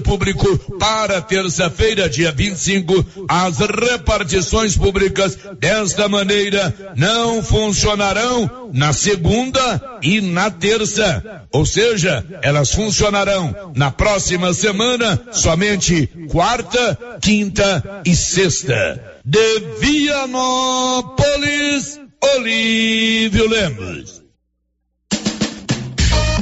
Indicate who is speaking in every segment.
Speaker 1: público para terça-feira, dia 25, as repartições públicas desta maneira não funcionarão na segunda e na terça. Ou seja, elas funcionarão na próxima semana somente quarta, quinta e sexta. De Vianópolis, Olívio Lemos.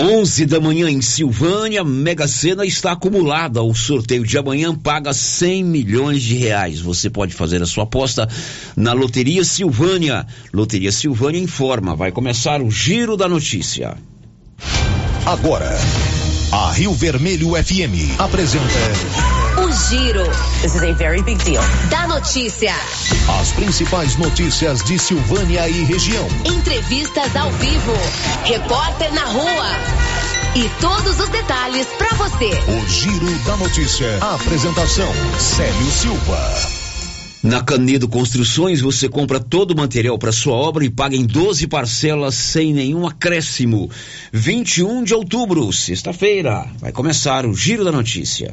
Speaker 2: 11 da manhã em Silvânia, Mega Sena está acumulada. O sorteio de amanhã paga 100 milhões de reais. Você pode fazer a sua aposta na Loteria Silvânia. Loteria Silvânia informa. Vai começar o Giro da Notícia.
Speaker 3: Agora, a Rio Vermelho FM apresenta
Speaker 4: o Giro. This is a very big deal. Da notícia.
Speaker 3: As principais notícias de Silvânia e região.
Speaker 4: Entrevistas ao vivo. Repórter na rua. E todos os detalhes para você.
Speaker 3: O Giro da Notícia. A apresentação: Célio Silva.
Speaker 2: Na Canedo Construções você compra todo o material para sua obra e paga em 12 parcelas sem nenhum acréscimo. 21 de outubro, sexta-feira, vai começar o Giro da Notícia.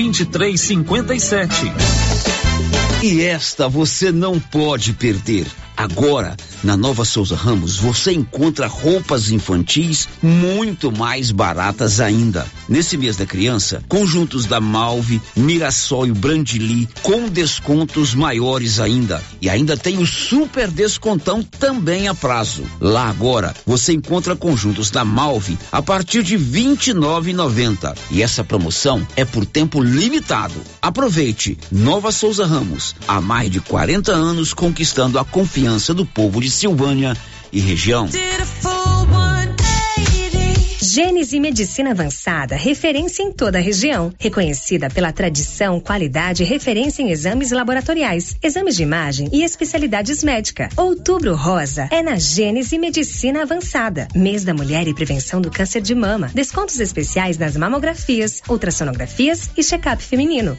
Speaker 5: 2357.
Speaker 2: E esta você não pode perder. Agora, na Nova Souza Ramos, você encontra roupas infantis muito mais baratas ainda. Nesse mês da criança, conjuntos da Malve, Mirassol e Brandili com descontos maiores ainda. E ainda tem o super descontão também a prazo. Lá agora, você encontra conjuntos da Malve a partir de R$ 29,90. E essa promoção é por tempo limitado. Aproveite. Nova Souza Ramos, há mais de 40 anos conquistando a confiança confiança do povo de Silvânia e região.
Speaker 6: Gênese Medicina Avançada, referência em toda a região, reconhecida pela tradição, qualidade e referência em exames laboratoriais, exames de imagem e especialidades médicas. Outubro Rosa é na Gênese Medicina Avançada, mês da mulher e prevenção do câncer de mama. Descontos especiais nas mamografias, ultrassonografias e check-up feminino.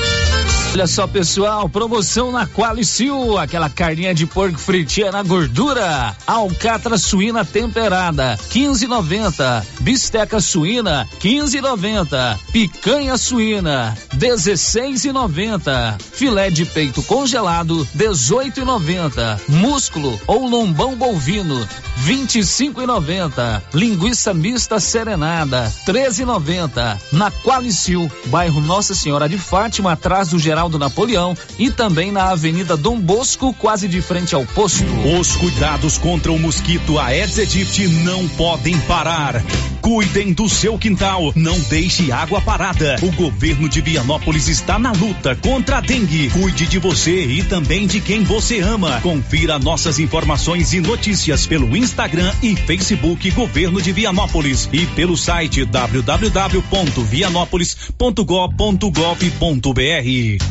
Speaker 5: Olha só, pessoal, promoção na Qualicil, aquela carninha de porco fritinha na gordura. Alcatra suína temperada, 15,90. Bisteca suína, 15,90. Picanha suína, 16,90. Filé de peito congelado, 18,90. Músculo ou lombão bovino, 25,90. Linguiça mista serenada, 13,90. Na Qualicil, bairro Nossa Senhora de Fátima, atrás do Geral do Napoleão e também na Avenida Dom Bosco, quase de frente ao posto.
Speaker 7: Os cuidados contra o mosquito Aedes aegypti não podem parar. Cuidem do seu quintal, não deixe água parada. O governo de Vianópolis está na luta contra a dengue. Cuide de você e também de quem você ama. Confira nossas informações e notícias pelo Instagram e Facebook Governo de Vianópolis e pelo site www.vianópolis.gov.br.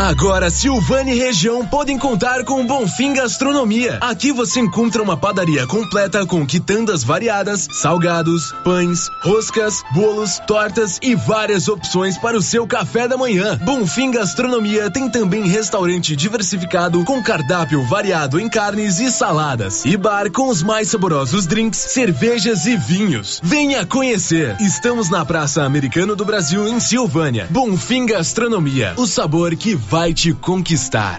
Speaker 8: Agora, Silvânia e região podem contar com o Bonfim Gastronomia. Aqui você encontra uma padaria completa com quitandas variadas, salgados, pães, roscas, bolos, tortas e várias opções para o seu café da manhã. Bonfim Gastronomia tem também restaurante diversificado com cardápio variado em carnes e saladas e bar com os mais saborosos drinks, cervejas e vinhos. Venha conhecer. Estamos na Praça Americano do Brasil em Silvânia. Bonfim Gastronomia, o sabor que vai te conquistar.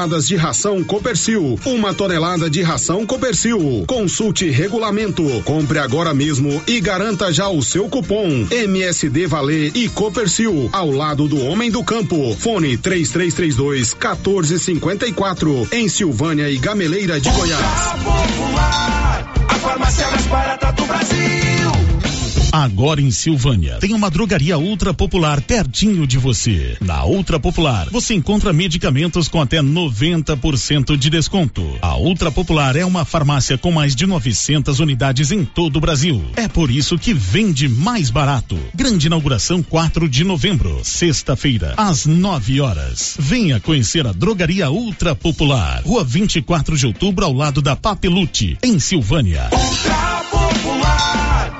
Speaker 9: toneladas de ração Copercil, uma tonelada de ração Copercil. Consulte regulamento, compre agora mesmo e garanta já o seu cupom MSD Valer e Copercil ao lado do homem do campo. Fone 3332 1454 em Silvânia e Gameleira de Goiás.
Speaker 10: Popular, a farmácia mais barata do Brasil.
Speaker 11: Agora em Silvânia, tem uma drogaria ultra popular pertinho de você. Na Ultra Popular, você encontra medicamentos com até 90% de desconto. A Ultra Popular é uma farmácia com mais de 900 unidades em todo o Brasil. É por isso que vende mais barato. Grande inauguração 4 de novembro, sexta-feira, às 9 horas. Venha conhecer a drogaria Ultra Popular. Rua 24 de outubro, ao lado da Papelute, em Silvânia.
Speaker 10: Ultra Popular,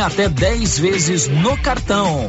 Speaker 5: até 10 vezes no cartão.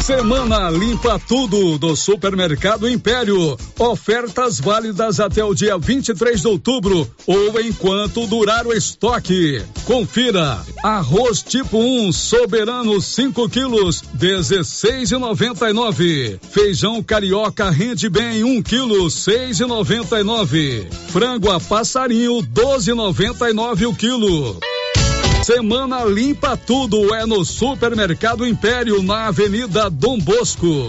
Speaker 12: Semana Limpa Tudo do Supermercado Império. Ofertas válidas até o dia 23 de outubro ou enquanto durar o estoque. Confira. Arroz tipo 1 soberano 5 quilos 16,99. Feijão carioca rende bem 1 quilo 6,99. Frango a passarinho 12,99 o quilo. Semana Limpa Tudo é no Supermercado Império, na Avenida Dom Bosco.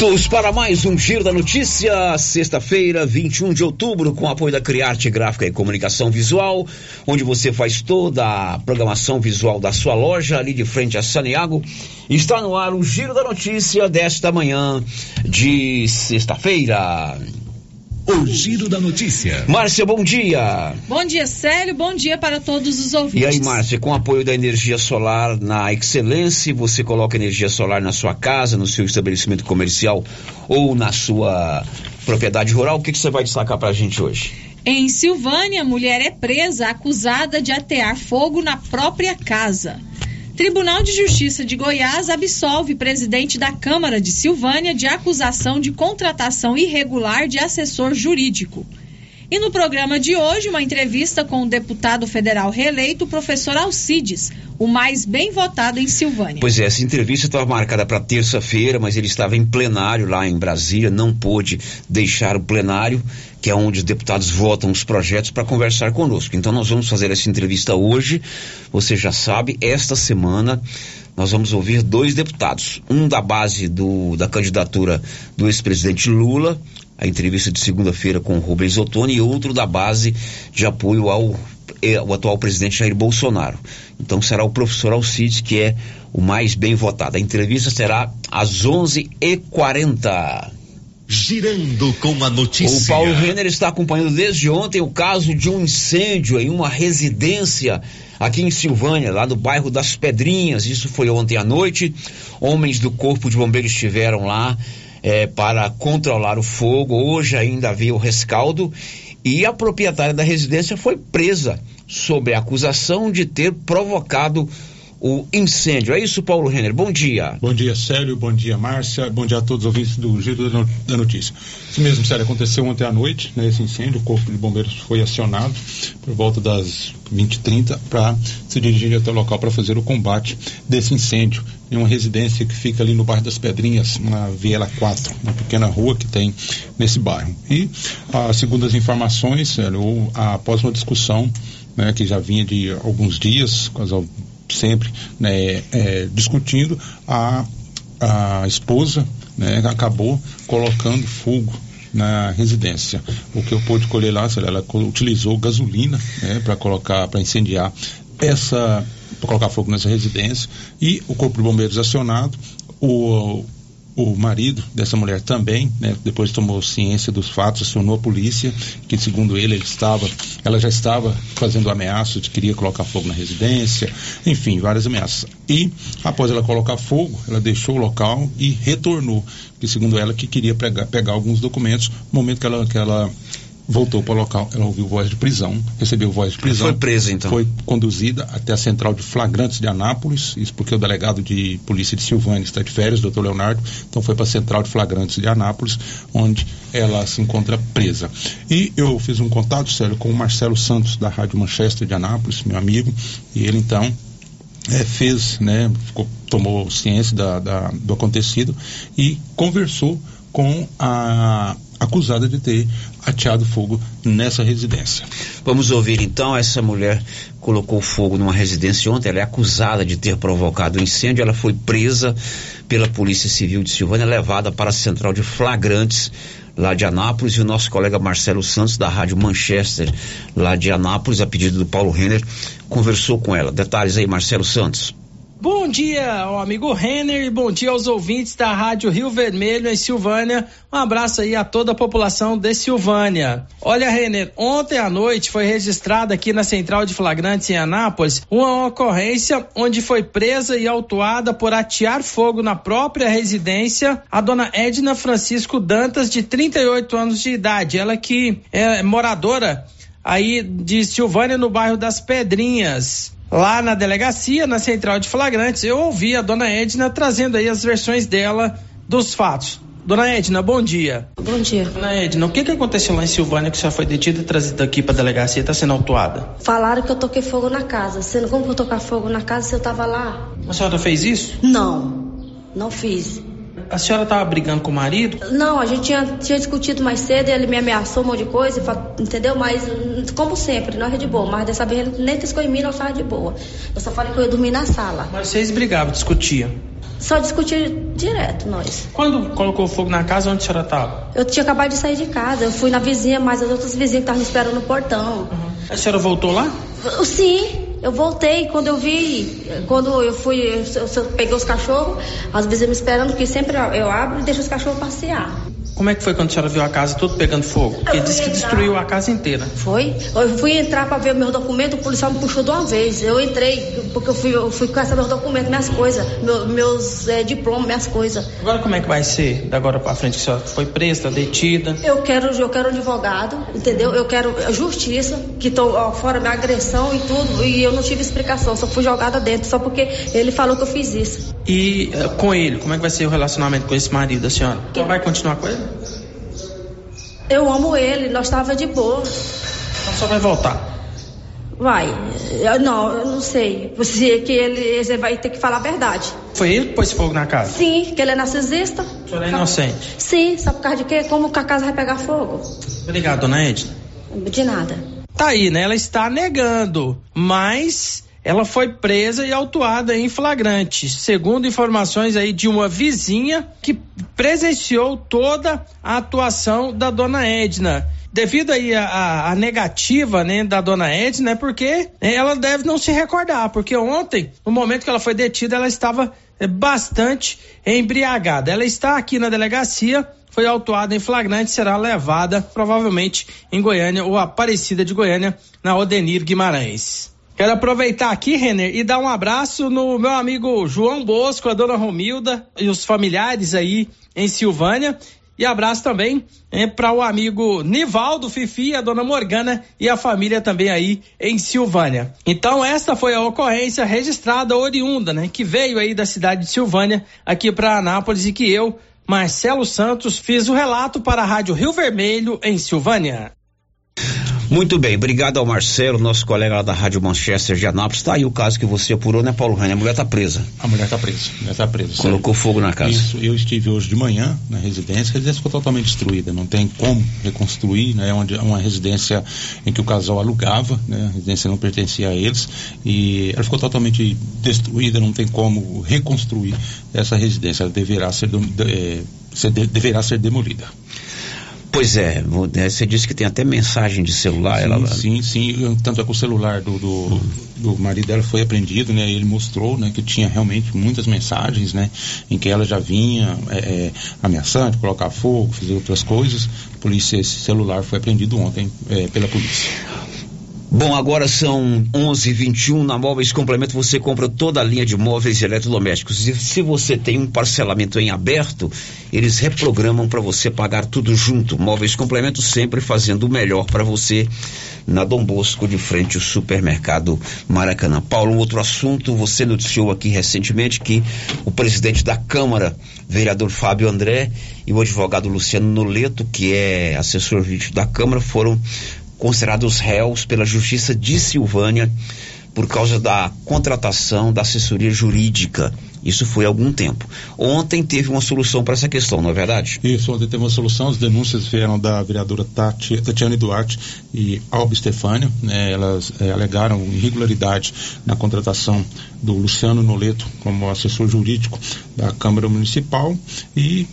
Speaker 2: Todos para mais um Giro da Notícia, sexta-feira, 21 de outubro, com apoio da Criarte Gráfica e Comunicação Visual, onde você faz toda a programação visual da sua loja, ali de frente a Saniago. Está no ar o Giro da Notícia desta manhã de sexta-feira.
Speaker 13: O Giro da Notícia.
Speaker 2: Márcia, bom dia.
Speaker 14: Bom dia, Célio. Bom dia para todos os ouvintes.
Speaker 2: E aí, Márcia, com apoio da energia solar na Excelência, você coloca energia solar na sua casa, no seu estabelecimento comercial ou na sua propriedade rural. O que, que você vai destacar para a gente hoje?
Speaker 14: Em Silvânia, mulher é presa acusada de atear fogo na própria casa. Tribunal de Justiça de Goiás absolve presidente da Câmara de Silvânia de acusação de contratação irregular de assessor jurídico. E no programa de hoje, uma entrevista com o deputado federal reeleito, professor Alcides, o mais bem votado em Silvânia.
Speaker 2: Pois é, essa entrevista estava marcada para terça-feira, mas ele estava em plenário lá em Brasília, não pôde deixar o plenário, que é onde os deputados votam os projetos, para conversar conosco. Então nós vamos fazer essa entrevista hoje. Você já sabe, esta semana nós vamos ouvir dois deputados, um da base do, da candidatura do ex-presidente Lula, a entrevista de segunda-feira com o Rubens Ottoni, e outro da base de apoio ao, ao atual presidente Jair Bolsonaro. Então será o professor Alcides que é o mais bem votado. A entrevista será às 11h40.
Speaker 3: Girando com a notícia.
Speaker 2: O Paulo Renner está acompanhando desde ontem o caso de um incêndio em uma residência aqui em Silvânia, lá no bairro das Pedrinhas. Isso foi ontem à noite. Homens do Corpo de Bombeiros estiveram lá é, para controlar o fogo. Hoje ainda havia o rescaldo. E a proprietária da residência foi presa sob a acusação de ter provocado o incêndio. É isso, Paulo Renner. Bom dia.
Speaker 15: Bom dia, Célio. Bom dia, Márcia. Bom dia a todos os ouvintes do Giro da Notícia. Isso mesmo, Célio. Aconteceu ontem à noite, né, esse incêndio. O Corpo de Bombeiros foi acionado por volta das 20h30 para se dirigir até o local para fazer o combate desse incêndio em uma residência que fica ali no bairro das Pedrinhas, na Viela 4, uma pequena rua que tem nesse bairro. E, ah, segundo as informações, Célio, após uma discussão né, que já vinha de alguns dias, quase sempre né, é, discutindo, a, a esposa né, acabou colocando fogo na residência. O que eu pude colher lá, ela utilizou gasolina né, para colocar, para incendiar essa, para colocar fogo nessa residência e o corpo de bombeiros acionado, o o marido dessa mulher também, né, depois tomou ciência dos fatos, acionou a polícia, que segundo ele, ele estava, ela já estava fazendo ameaças de queria colocar fogo na residência, enfim, várias ameaças. E após ela colocar fogo, ela deixou o local e retornou, que segundo ela que queria pegar, pegar alguns documentos, no momento que ela, que ela voltou para o local, ela ouviu voz de prisão, recebeu voz de prisão.
Speaker 2: Foi presa então.
Speaker 15: Foi conduzida até a central de flagrantes de Anápolis, isso porque o delegado de polícia de Silvânia está de férias, doutor Leonardo, então foi para a central de flagrantes de Anápolis, onde ela se encontra presa. E eu fiz um contato, sério, com o Marcelo Santos, da Rádio Manchester de Anápolis, meu amigo, e ele então é, fez, né, ficou, tomou ciência da, da, do acontecido e conversou com a acusada de ter ateado fogo nessa residência.
Speaker 2: Vamos ouvir então, essa mulher colocou fogo numa residência ontem, ela é acusada de ter provocado o incêndio, ela foi presa pela Polícia Civil de Silvânia, levada para a central de flagrantes lá de Anápolis e o nosso colega Marcelo Santos da Rádio Manchester lá de Anápolis, a pedido do Paulo Renner, conversou com ela. Detalhes aí, Marcelo Santos.
Speaker 16: Bom dia, ao amigo Renner, e bom dia aos ouvintes da Rádio Rio Vermelho em Silvânia. Um abraço aí a toda a população de Silvânia. Olha, Renner, ontem à noite foi registrada aqui na Central de Flagrantes em Anápolis uma ocorrência onde foi presa e autuada por atear fogo na própria residência a dona Edna Francisco Dantas, de 38 anos de idade. Ela que é moradora aí de Silvânia, no bairro das Pedrinhas lá na delegacia, na central de flagrantes, eu ouvi a dona Edna trazendo aí as versões dela dos fatos. Dona Edna, bom dia.
Speaker 17: Bom dia.
Speaker 16: Dona Edna, o que, que aconteceu lá em Silvânia que a senhora foi detida e trazida aqui pra delegacia e tá sendo autuada?
Speaker 17: Falaram que eu toquei fogo na casa. Sendo como que eu tocar fogo na casa se eu tava lá?
Speaker 16: A senhora fez isso?
Speaker 17: Não, não fiz.
Speaker 16: A senhora tava brigando com o marido?
Speaker 17: Não, a gente tinha, tinha discutido mais cedo e ele me ameaçou um monte de coisa, entendeu? Mas, como sempre, nós é de boa. Mas dessa vez ele nem tescou em mim, nós tava de boa. Eu só falei que eu ia dormir na sala.
Speaker 16: Mas vocês brigavam, discutiam?
Speaker 17: Só discutir direto, nós.
Speaker 16: Quando colocou fogo na casa, onde a senhora estava?
Speaker 17: Eu tinha acabado de sair de casa. Eu fui na vizinha, mas as outras vizinhas estavam esperando no portão.
Speaker 16: Uhum. A senhora voltou lá?
Speaker 17: Sim, eu voltei. Quando eu vi, quando eu fui, eu, eu peguei os cachorros, as vizinhas me esperando, que sempre eu abro e deixo os cachorros passear.
Speaker 16: Como é que foi quando a senhora viu a casa tudo pegando fogo? Porque disse que destruiu a casa inteira.
Speaker 17: Foi? Eu fui entrar para ver meus documentos, o policial me puxou de uma vez. Eu entrei, porque eu fui, eu fui com meus documentos, minhas coisas, meus, meus é, diplomas, minhas coisas.
Speaker 16: Agora como é que vai ser da agora para frente? A senhora foi presa, tá detida?
Speaker 17: Eu quero, eu quero um advogado, entendeu? Eu quero justiça, que estou fora minha agressão e tudo, e eu não tive explicação, só fui jogada dentro, só porque ele falou que eu fiz isso.
Speaker 16: E uh, com ele, como é que vai ser o relacionamento com esse marido da senhora? Então vai continuar com ele?
Speaker 17: Eu amo ele, nós estava de boa.
Speaker 16: Então só vai voltar.
Speaker 17: Vai. Eu, não, eu não sei. Você que ele, ele vai ter que falar a verdade.
Speaker 16: Foi ele que pôs fogo na casa?
Speaker 17: Sim, que ele é narcisista.
Speaker 16: O senhor é inocente?
Speaker 17: Sim, sabe por causa de quê? Como que a casa vai pegar fogo?
Speaker 16: Obrigado, dona Edna.
Speaker 17: De nada.
Speaker 16: Tá aí, né? Ela está negando, mas ela foi presa e autuada em flagrante, segundo informações aí de uma vizinha que presenciou toda a atuação da dona Edna devido aí a, a, negativa né, da dona Edna, é porque né, ela deve não se recordar, porque ontem, no momento que ela foi detida, ela estava é, bastante embriagada. Ela está aqui na delegacia, foi autuada em flagrante, será levada provavelmente em Goiânia ou Aparecida de Goiânia, na Odenir Guimarães. Quero aproveitar aqui, Renner, e dar um abraço no meu amigo João Bosco, a dona Romilda e os familiares aí em Silvânia. E abraço também para o amigo Nivaldo Fifi, a dona Morgana e a família também aí em Silvânia. Então, esta foi a ocorrência registrada oriunda, né? Que veio aí da cidade de Silvânia aqui para Anápolis e que eu, Marcelo Santos, fiz o relato para a Rádio Rio Vermelho em Silvânia.
Speaker 2: Muito bem, obrigado ao Marcelo, nosso colega lá da Rádio Manchester de Anápolis. Tá aí o caso que você apurou, né, Paulo Rani? A mulher tá presa.
Speaker 15: A mulher tá presa, a mulher tá presa.
Speaker 2: Colocou
Speaker 15: certo?
Speaker 2: fogo na casa.
Speaker 15: Isso, eu estive hoje de manhã na residência, a residência ficou totalmente destruída, não tem como reconstruir, né? Onde uma residência em que o casal alugava, né? A residência não pertencia a eles e ela ficou totalmente destruída, não tem como reconstruir essa residência, ela deverá ser, é, ser deverá ser demolida.
Speaker 2: Pois é, né, você disse que tem até mensagem de celular.
Speaker 15: Sim,
Speaker 2: ela...
Speaker 15: sim, sim. Tanto é que o celular do, do, do, marido dela foi apreendido, né? Ele mostrou, né, que tinha realmente muitas mensagens, né, em que ela já vinha é, é, ameaçando, colocar fogo, fazer outras coisas. Polícia, esse celular foi apreendido ontem é, pela polícia.
Speaker 2: Bom, agora são 11:21 na Móveis Complemento. Você compra toda a linha de móveis e eletrodomésticos. E se você tem um parcelamento em aberto, eles reprogramam para você pagar tudo junto. Móveis Complemento sempre fazendo o melhor para você na Dom Bosco, de frente ao supermercado Maracanã. Paulo, um outro assunto. Você noticiou aqui recentemente que o presidente da Câmara, vereador Fábio André, e o advogado Luciano Noleto, que é assessor jurídico da Câmara, foram considerados réus pela Justiça de Silvânia por causa da contratação da assessoria jurídica. Isso foi há algum tempo. Ontem teve uma solução para essa questão, não é verdade?
Speaker 15: Isso, ontem teve uma solução. As denúncias vieram da vereadora Tati, Tatiane Duarte e Alba Stefânio. Né, elas é, alegaram irregularidade na contratação do Luciano Noleto como assessor jurídico da Câmara Municipal e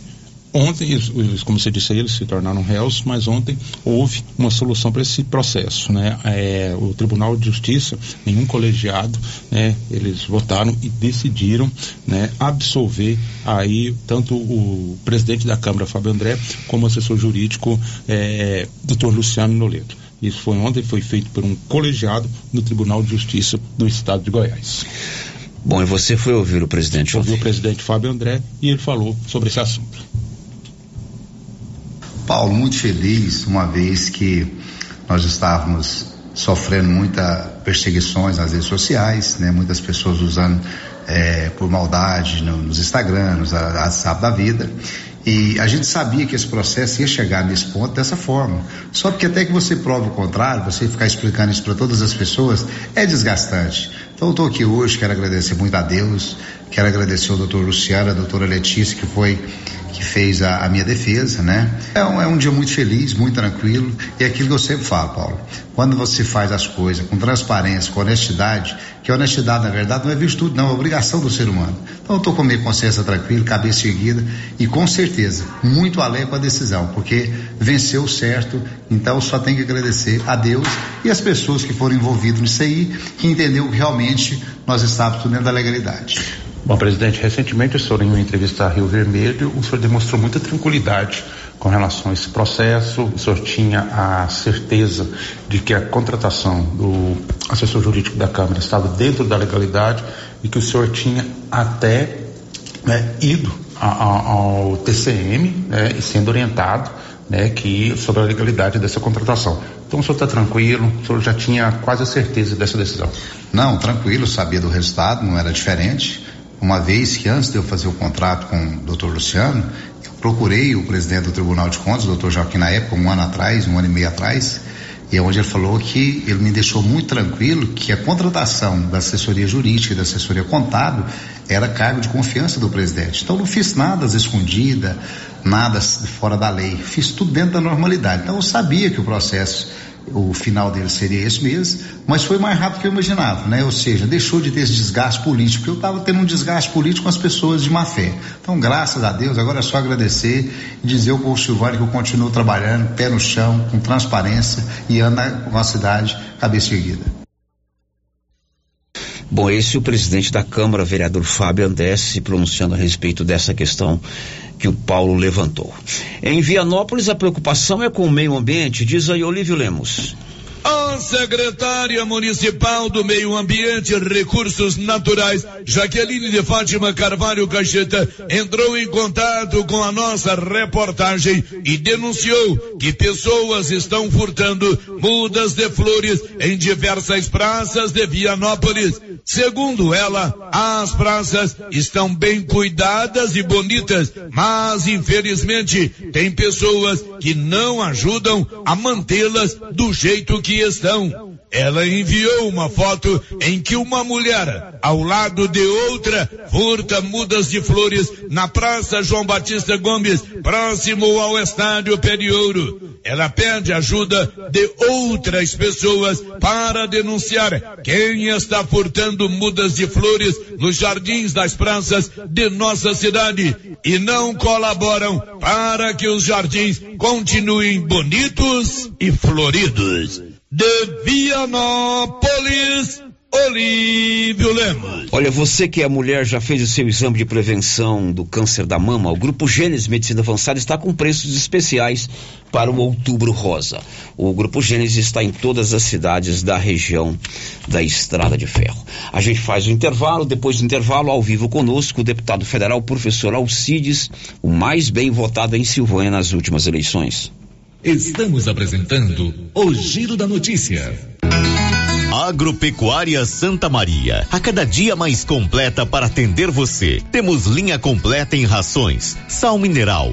Speaker 15: Ontem, como você disse, eles se tornaram réus, mas ontem houve uma solução para esse processo. Né? É, o Tribunal de Justiça, nenhum colegiado, né, eles votaram e decidiram né, absolver aí tanto o presidente da Câmara, Fábio André, como o assessor jurídico, é, doutor Luciano Noleto. Isso foi ontem, foi feito por um colegiado no Tribunal de Justiça do Estado de Goiás.
Speaker 2: Bom, e você foi ouvir o presidente
Speaker 15: Ouviu o presidente Fábio André e ele falou sobre esse assunto.
Speaker 18: Paulo, muito feliz, uma vez que nós estávamos sofrendo muitas perseguições nas redes sociais, né? Muitas pessoas usando é, por maldade no, nos Instagram, nos WhatsApp da vida. E a gente sabia que esse processo ia chegar nesse ponto dessa forma. Só porque até que você prova o contrário, você ficar explicando isso para todas as pessoas, é desgastante. Então eu estou aqui hoje, quero agradecer muito a Deus, quero agradecer ao doutor Luciano, a doutora Letícia, que foi que fez a, a minha defesa, né? É um, é um dia muito feliz, muito tranquilo, e é aquilo que eu sempre falo, Paulo. Quando você faz as coisas com transparência, com honestidade, que honestidade, na verdade, não é virtude, não, é obrigação do ser humano. Então eu estou com minha consciência tranquila, cabeça erguida, e com certeza, muito além com a decisão, porque venceu certo, então só tenho que agradecer a Deus e as pessoas que foram envolvidas nisso aí, que entendeu que realmente nós estávamos dentro da legalidade.
Speaker 15: Bom, presidente, recentemente o senhor, em uma entrevista à Rio Vermelho, o senhor demonstrou muita tranquilidade com relação a esse processo. O senhor tinha a certeza de que a contratação do assessor jurídico da Câmara estava dentro da legalidade e que o senhor tinha até né, ido a, a, ao TCM né, e sendo orientado né, que sobre a legalidade dessa contratação. Então o senhor está tranquilo, o senhor já tinha quase a certeza dessa decisão?
Speaker 18: Não, tranquilo, sabia do resultado, não era diferente uma vez que antes de eu fazer o contrato com o doutor Luciano, eu procurei o presidente do Tribunal de Contas, o doutor Joaquim, na época, um ano atrás, um ano e meio atrás, e é onde ele falou que ele me deixou muito tranquilo que a contratação da assessoria jurídica e da assessoria contábil era cargo de confiança do presidente. Então não fiz nada escondida, nada fora da lei, fiz tudo dentro da normalidade. Então eu sabia que o processo o final dele seria esse mês, mas foi mais rápido que eu imaginava, né? Ou seja, deixou de ter esse desgaste político, porque eu estava tendo um desgaste político com as pessoas de má fé. Então, graças a Deus, agora é só agradecer e dizer ao povo Silvânia que eu continuo trabalhando, pé no chão, com transparência e anda com a cidade cabeça erguida.
Speaker 2: Bom, esse é o presidente da Câmara, vereador Fábio André, se pronunciando a respeito dessa questão que o Paulo levantou. Em Vianópolis, a preocupação é com o meio ambiente, diz aí Olívio Lemos.
Speaker 19: A secretária municipal do Meio Ambiente e Recursos Naturais, Jaqueline de Fátima Carvalho Cacheta, entrou em contato com a nossa reportagem e denunciou que pessoas estão furtando mudas de flores em diversas praças de Vianópolis. Segundo ela, as praças estão bem cuidadas e bonitas, mas infelizmente tem pessoas que não ajudam a mantê-las do jeito que estão. Ela enviou uma foto em que uma mulher, ao lado de outra, furta mudas de flores na Praça João Batista Gomes, próximo ao Estádio Periouro. Ela pede ajuda de outras pessoas para denunciar quem está furtando mudas de flores nos jardins das praças de nossa cidade e não colaboram para que os jardins continuem bonitos e floridos de Vianópolis, Olívio Lemos.
Speaker 2: Olha, você que é mulher já fez o seu exame de prevenção do câncer da mama, o Grupo Gênesis Medicina Avançada está com preços especiais para o Outubro Rosa. O Grupo Gênesis está em todas as cidades da região da Estrada de Ferro. A gente faz o intervalo, depois do intervalo, ao vivo conosco, o deputado federal professor Alcides, o mais bem votado em Silvânia nas últimas eleições.
Speaker 3: Estamos apresentando o Giro da Notícia.
Speaker 20: Agropecuária Santa Maria, a cada dia mais completa para atender você. Temos linha completa em rações, sal mineral,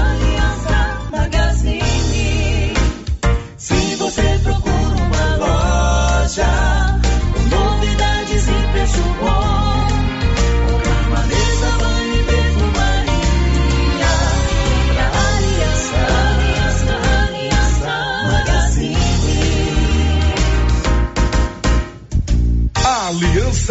Speaker 21: Aliança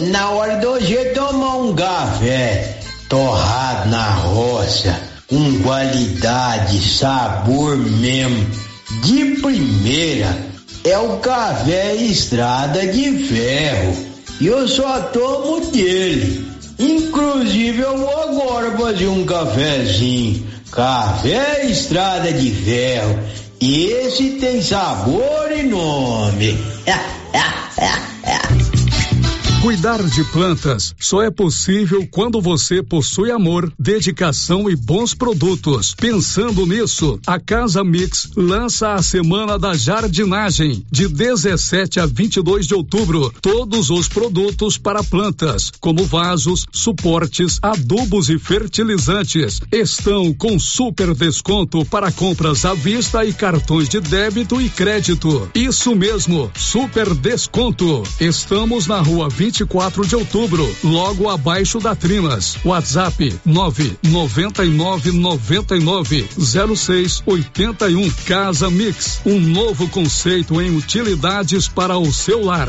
Speaker 22: na hora do hoje tomar um café torrado na roça, com qualidade, sabor mesmo, de primeira, é o café Estrada de Ferro. E eu só tomo dele. Inclusive eu vou agora fazer um cafezinho. Café Estrada de Ferro. Esse tem sabor e nome.
Speaker 12: Cuidar de plantas só é possível quando você possui amor, dedicação e bons produtos. Pensando nisso, a Casa Mix lança a Semana da Jardinagem, de 17 a 22 de outubro. Todos os produtos para plantas, como vasos, suportes, adubos e fertilizantes, estão com super desconto para compras à vista e cartões de débito e crédito. Isso mesmo, super desconto. Estamos na rua 20 24 de outubro, logo abaixo da Trimas. WhatsApp 999 99 06 81. Casa Mix, um novo conceito em utilidades para o seu lar.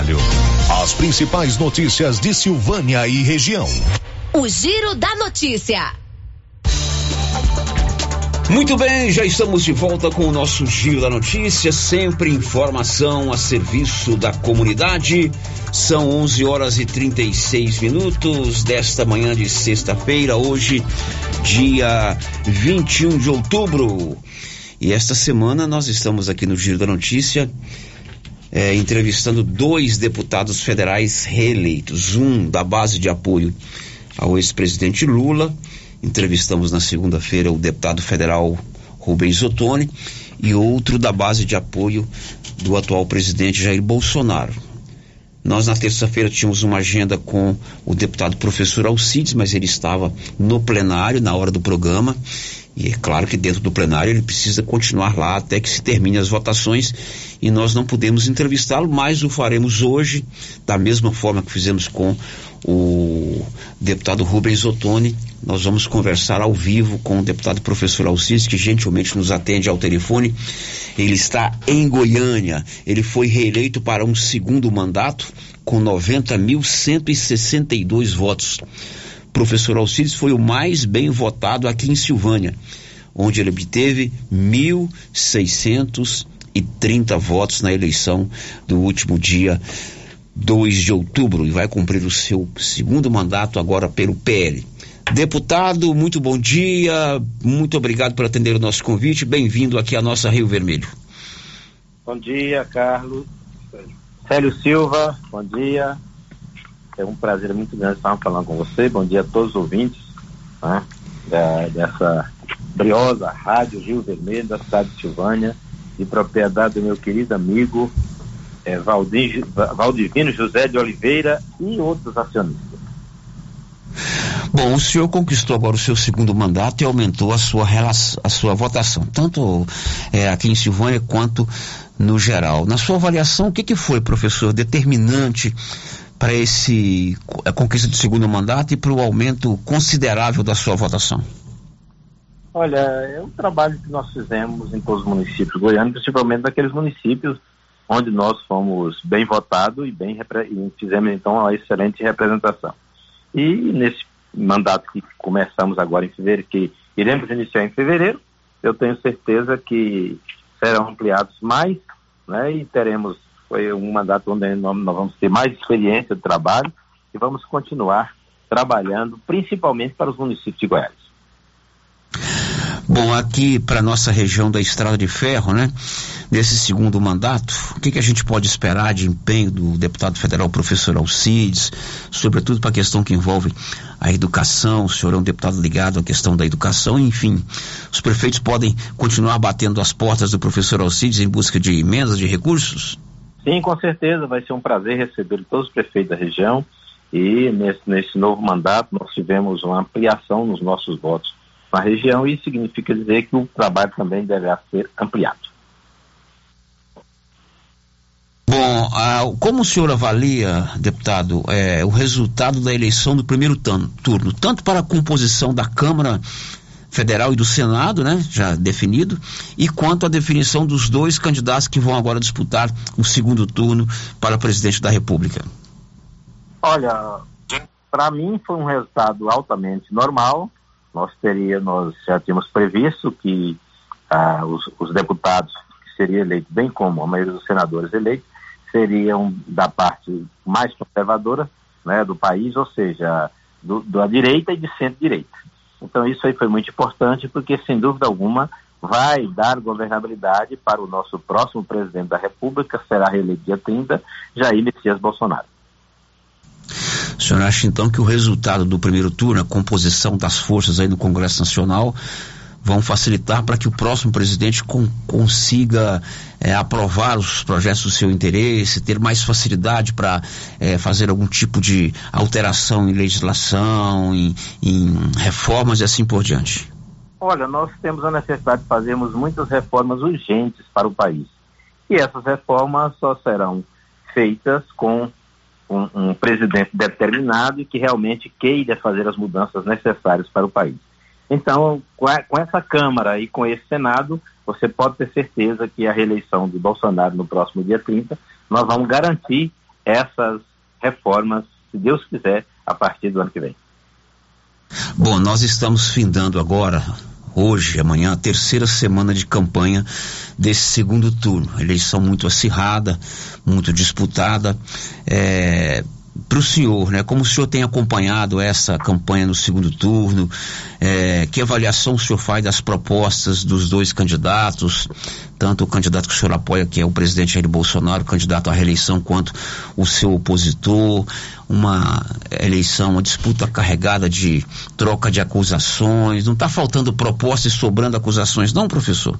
Speaker 23: As principais notícias de Silvânia e região.
Speaker 10: O Giro da Notícia.
Speaker 2: Muito bem, já estamos de volta com o nosso Giro da Notícia, sempre informação a serviço da comunidade. São 11 horas e 36 minutos desta manhã de sexta-feira, hoje, dia 21 de outubro. E esta semana nós estamos aqui no Giro da Notícia é, entrevistando dois deputados federais reeleitos, um da base de apoio ao ex-presidente Lula. Entrevistamos na segunda-feira o deputado federal Rubens Ottoni e outro da base de apoio do atual presidente Jair Bolsonaro. Nós na terça-feira tínhamos uma agenda com o deputado professor Alcides, mas ele estava no plenário na hora do programa e é claro que dentro do plenário ele precisa continuar lá até que se termine as votações e nós não podemos entrevistá-lo, mas o faremos hoje, da mesma forma que fizemos com o deputado Rubens Ottoni. Nós vamos conversar ao vivo com o deputado professor Alcides, que gentilmente nos atende ao telefone. Ele está em Goiânia. Ele foi reeleito para um segundo mandato com 90.162 votos professor Alcides foi o mais bem votado aqui em Silvânia, onde ele obteve 1.630 votos na eleição do último dia 2 de outubro e vai cumprir o seu segundo mandato agora pelo PL. Deputado, muito bom dia, muito obrigado por atender o nosso convite, bem-vindo aqui à nossa Rio Vermelho.
Speaker 24: Bom dia, Carlos. Célio Silva, bom dia. É um prazer muito grande estar falando com você. Bom dia a todos os ouvintes né, dessa briosa rádio Rio Vermelho, da cidade de Silvânia, de propriedade do meu querido amigo é, Valdir, Valdivino José de Oliveira e outros acionistas.
Speaker 2: Bom, o senhor conquistou agora o seu segundo mandato e aumentou a sua, relação, a sua votação, tanto é, aqui em Silvânia quanto no geral. Na sua avaliação, o que, que foi, professor, determinante para esse a conquista do segundo mandato e para o aumento considerável da sua votação?
Speaker 24: Olha, é um trabalho que nós fizemos em todos os municípios goianos, principalmente naqueles municípios onde nós fomos bem votados e bem e fizemos então uma excelente representação. E nesse mandato que começamos agora em fevereiro, que iremos iniciar em fevereiro, eu tenho certeza que serão ampliados mais, né, e teremos foi um mandato onde nós, vamos ter mais experiência de trabalho e vamos continuar trabalhando, principalmente para os municípios de Goiás.
Speaker 2: Bom, aqui para nossa região da Estrada de Ferro, né? Nesse segundo mandato, o que, que a gente pode esperar de empenho do deputado federal professor Alcides, sobretudo para a questão que envolve a educação, o senhor é um deputado ligado à questão da educação, enfim, os prefeitos podem continuar batendo as portas do professor Alcides em busca de emendas, de recursos?
Speaker 24: Sim, com certeza, vai ser um prazer receber todos os prefeitos da região e nesse, nesse novo mandato nós tivemos uma ampliação nos nossos votos na região e significa dizer que o trabalho também deverá ser ampliado.
Speaker 2: Bom, como o senhor avalia, deputado, é, o resultado da eleição do primeiro turno, tanto para a composição da Câmara Federal e do Senado, né, já definido, e quanto à definição dos dois candidatos que vão agora disputar o segundo turno para presidente da República?
Speaker 24: Olha, para mim foi um resultado altamente normal, nós teria, nós já tínhamos previsto que ah, os, os, deputados que seriam eleitos, bem como a maioria dos senadores eleitos, seriam da parte mais conservadora né, do país, ou seja, do, da direita e de centro-direita. Então isso aí foi muito importante, porque sem dúvida alguma vai dar governabilidade para o nosso próximo presidente da República, será reeleito dia 30, Jair Messias Bolsonaro.
Speaker 2: O senhor acha então que o resultado do primeiro turno, a composição das forças aí no Congresso Nacional, vão facilitar para que o próximo presidente com, consiga é, aprovar os projetos do seu interesse, ter mais facilidade para é, fazer algum tipo de alteração em legislação, em, em reformas e assim por diante?
Speaker 24: Olha, nós temos a necessidade de fazermos muitas reformas urgentes para o país. E essas reformas só serão feitas com um, um presidente determinado e que realmente queira fazer as mudanças necessárias para o país. Então, com, a, com, essa Câmara e com esse Senado, você pode ter certeza que a reeleição de Bolsonaro no próximo dia 30, nós vamos garantir essas reformas, se Deus quiser, a partir do ano que vem.
Speaker 2: Bom, nós estamos findando agora hoje, amanhã, a terceira semana de campanha desse segundo turno. Eleição muito acirrada, muito disputada. É, para o senhor, né? Como o senhor tem acompanhado essa campanha no segundo turno? É, que avaliação o senhor faz das propostas dos dois candidatos, tanto o candidato que o senhor apoia, que é o presidente Jair Bolsonaro, candidato à reeleição, quanto o seu opositor? Uma eleição, uma disputa carregada de troca de acusações. Não está faltando propostas e sobrando acusações, não, professor?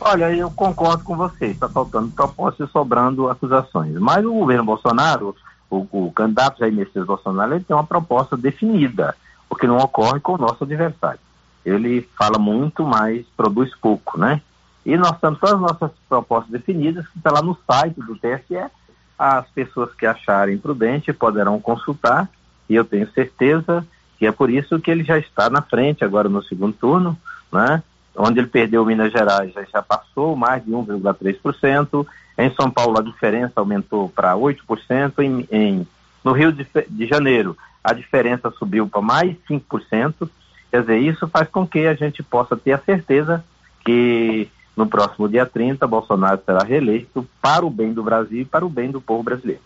Speaker 24: Olha, eu concordo com você. Está faltando propostas e sobrando acusações. Mas o governo Bolsonaro o, o candidato Jair Messias Bolsonaro ele tem uma proposta definida, o que não ocorre com o nosso adversário. Ele fala muito, mas produz pouco, né? E nós temos todas as nossas propostas definidas, que está lá no site do TSE. As pessoas que acharem prudente poderão consultar, e eu tenho certeza que é por isso que ele já está na frente agora no segundo turno, né? Onde ele perdeu Minas Gerais já, passou mais de 1,3%, em São Paulo, a diferença aumentou para 8%. Em, em, no Rio de, de Janeiro, a diferença subiu para mais 5%. Quer dizer, isso faz com que a gente possa ter a certeza que no próximo dia 30, Bolsonaro será reeleito para o bem do Brasil e para o bem do povo brasileiro.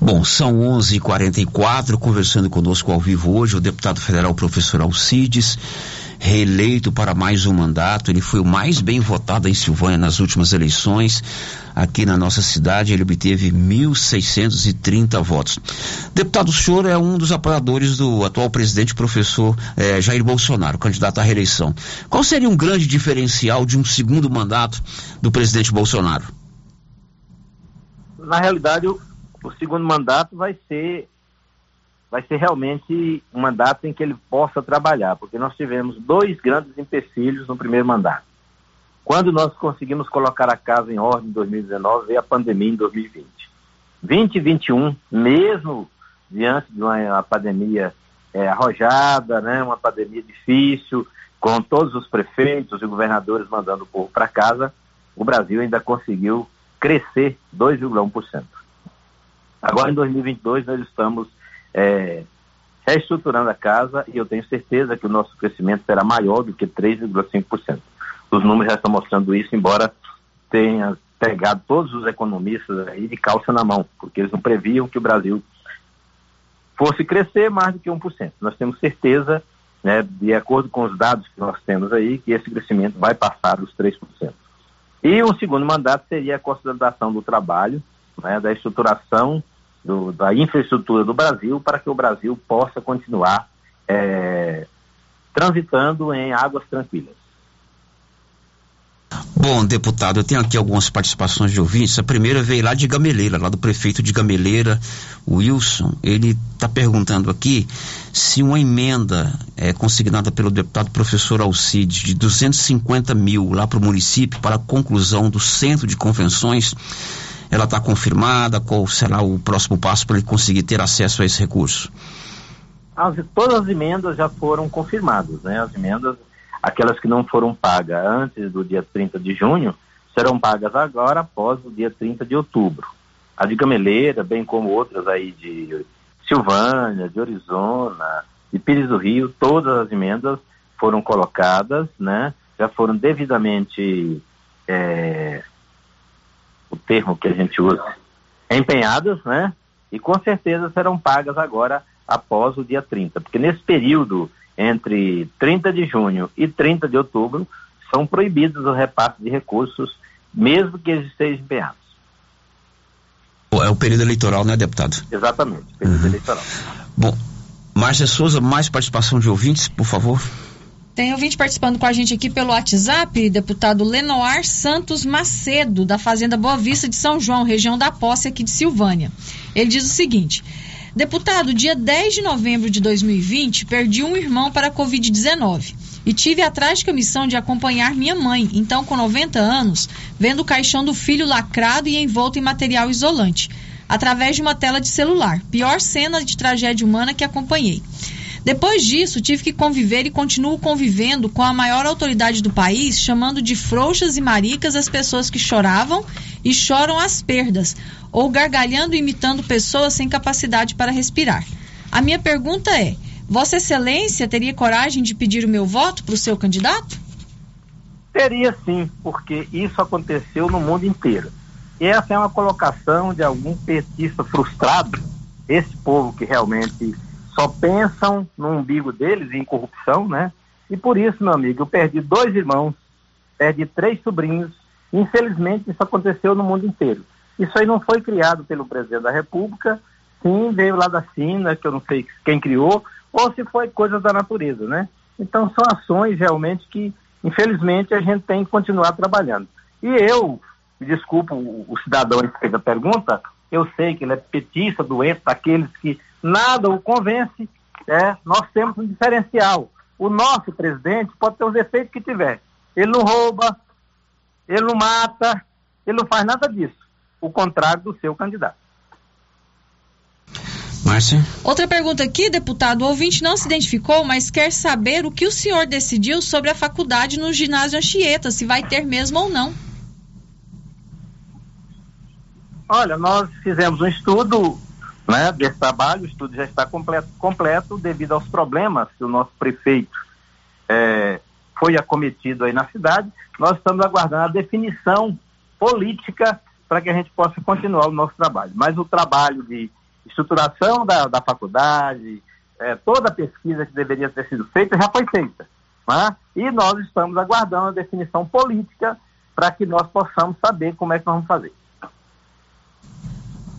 Speaker 2: Bom, são 11:44 conversando conosco ao vivo hoje o deputado federal professor Alcides reeleito para mais um mandato. Ele foi o mais bem votado em Silvânia nas últimas eleições. Aqui na nossa cidade, ele obteve 1.630 votos. Deputado, o senhor é um dos apoiadores do atual presidente, professor eh, Jair Bolsonaro, candidato à reeleição. Qual seria um grande diferencial de um segundo mandato do presidente Bolsonaro?
Speaker 24: Na realidade, o, o segundo mandato vai ser vai ser realmente um mandato em que ele possa trabalhar, porque nós tivemos dois grandes empecilhos no primeiro mandato. Quando nós conseguimos colocar a casa em ordem em 2019, veio a pandemia em 2020. 2021, mesmo diante de uma, pandemia é, arrojada, né, uma pandemia difícil, com todos os prefeitos e governadores mandando o povo para casa, o Brasil ainda conseguiu crescer 2,1%. Agora, em 2022, nós estamos é, reestruturando a casa e eu tenho certeza que o nosso crescimento será maior do que 3,5%. Os números já estão mostrando isso, embora tenha pegado todos os economistas aí de calça na mão, porque eles não previam que o Brasil fosse crescer mais do que 1%. Nós temos certeza, né, de acordo com os dados que nós temos aí, que esse crescimento vai passar dos 3%. E um segundo mandato seria a consolidação do trabalho, né, da estruturação do, da infraestrutura do Brasil para que o Brasil possa continuar é, transitando em águas tranquilas.
Speaker 2: Bom, deputado, eu tenho aqui algumas participações de ouvintes. A primeira veio lá de Gameleira, lá do prefeito de Gameleira, Wilson. Ele está perguntando aqui se uma emenda é, consignada pelo deputado professor Alcides de 250 mil lá para o município para a conclusão do centro de convenções, ela está confirmada? Qual será o próximo passo para ele conseguir ter acesso a esse recurso?
Speaker 24: As, todas as emendas já foram confirmadas, né? As emendas Aquelas que não foram pagas antes do dia 30 de junho serão pagas agora após o dia 30 de outubro. A de Gameleira, bem como outras aí de Silvânia, de Orizona, de Pires do Rio, todas as emendas foram colocadas, né? Já foram devidamente é, o termo que a gente usa, empenhadas, né? E com certeza serão pagas agora após o dia 30, porque nesse período entre 30 de junho e 30 de outubro, são proibidos o repasse de recursos, mesmo que eles estejam empenhados.
Speaker 2: É o período eleitoral, né, deputado?
Speaker 24: Exatamente, período uhum. eleitoral.
Speaker 2: Bom, Márcia Souza, mais participação de ouvintes, por favor.
Speaker 14: Tem ouvinte participando com a gente aqui pelo WhatsApp, deputado Lenoir Santos Macedo, da Fazenda Boa Vista de São João, região da Posse aqui de Silvânia. Ele diz o seguinte: Deputado, dia 10 de novembro de 2020, perdi um irmão para a Covid-19 e tive a trágica missão de acompanhar minha mãe, então com 90 anos, vendo o caixão do filho lacrado e envolto em material isolante, através de uma tela de celular. Pior cena de tragédia humana que acompanhei. Depois disso, tive que conviver e continuo convivendo com a maior autoridade do país, chamando de frouxas e maricas as pessoas que choravam e choram as perdas, ou gargalhando e imitando pessoas sem capacidade para respirar. A minha pergunta é: Vossa Excelência teria coragem de pedir o meu voto para o seu candidato?
Speaker 24: Teria sim, porque isso aconteceu no mundo inteiro. E essa é uma colocação de algum petista frustrado, esse povo que realmente só pensam no umbigo deles em corrupção, né? E por isso, meu amigo, eu perdi dois irmãos, perdi três sobrinhos. Infelizmente, isso aconteceu no mundo inteiro. Isso aí não foi criado pelo presidente da República, sim, veio lá da China, que eu não sei quem criou, ou se foi coisa da natureza, né? Então, são ações realmente que, infelizmente, a gente tem que continuar trabalhando. E eu, desculpa o, o cidadão que fez a pergunta, eu sei que ele é petista, doente, daqueles que nada o convence, é, nós temos um diferencial. O nosso presidente pode ter os efeitos que tiver. Ele não rouba, ele não mata, ele não faz nada disso. O contrário do seu candidato.
Speaker 2: Márcia.
Speaker 14: Outra pergunta aqui, deputado. O ouvinte não se identificou, mas quer saber o que o senhor decidiu sobre a faculdade no ginásio Anchieta, se vai ter mesmo ou não.
Speaker 24: Olha, nós fizemos um estudo né, desse trabalho, o estudo já está completo, completo devido aos problemas que o nosso prefeito é, foi acometido aí na cidade. Nós estamos aguardando a definição política para que a gente possa continuar o nosso trabalho. Mas o trabalho de estruturação da, da faculdade, é, toda a pesquisa que deveria ter sido feita já foi feita. Né? E nós estamos aguardando a definição política para que nós possamos saber como é que nós vamos fazer.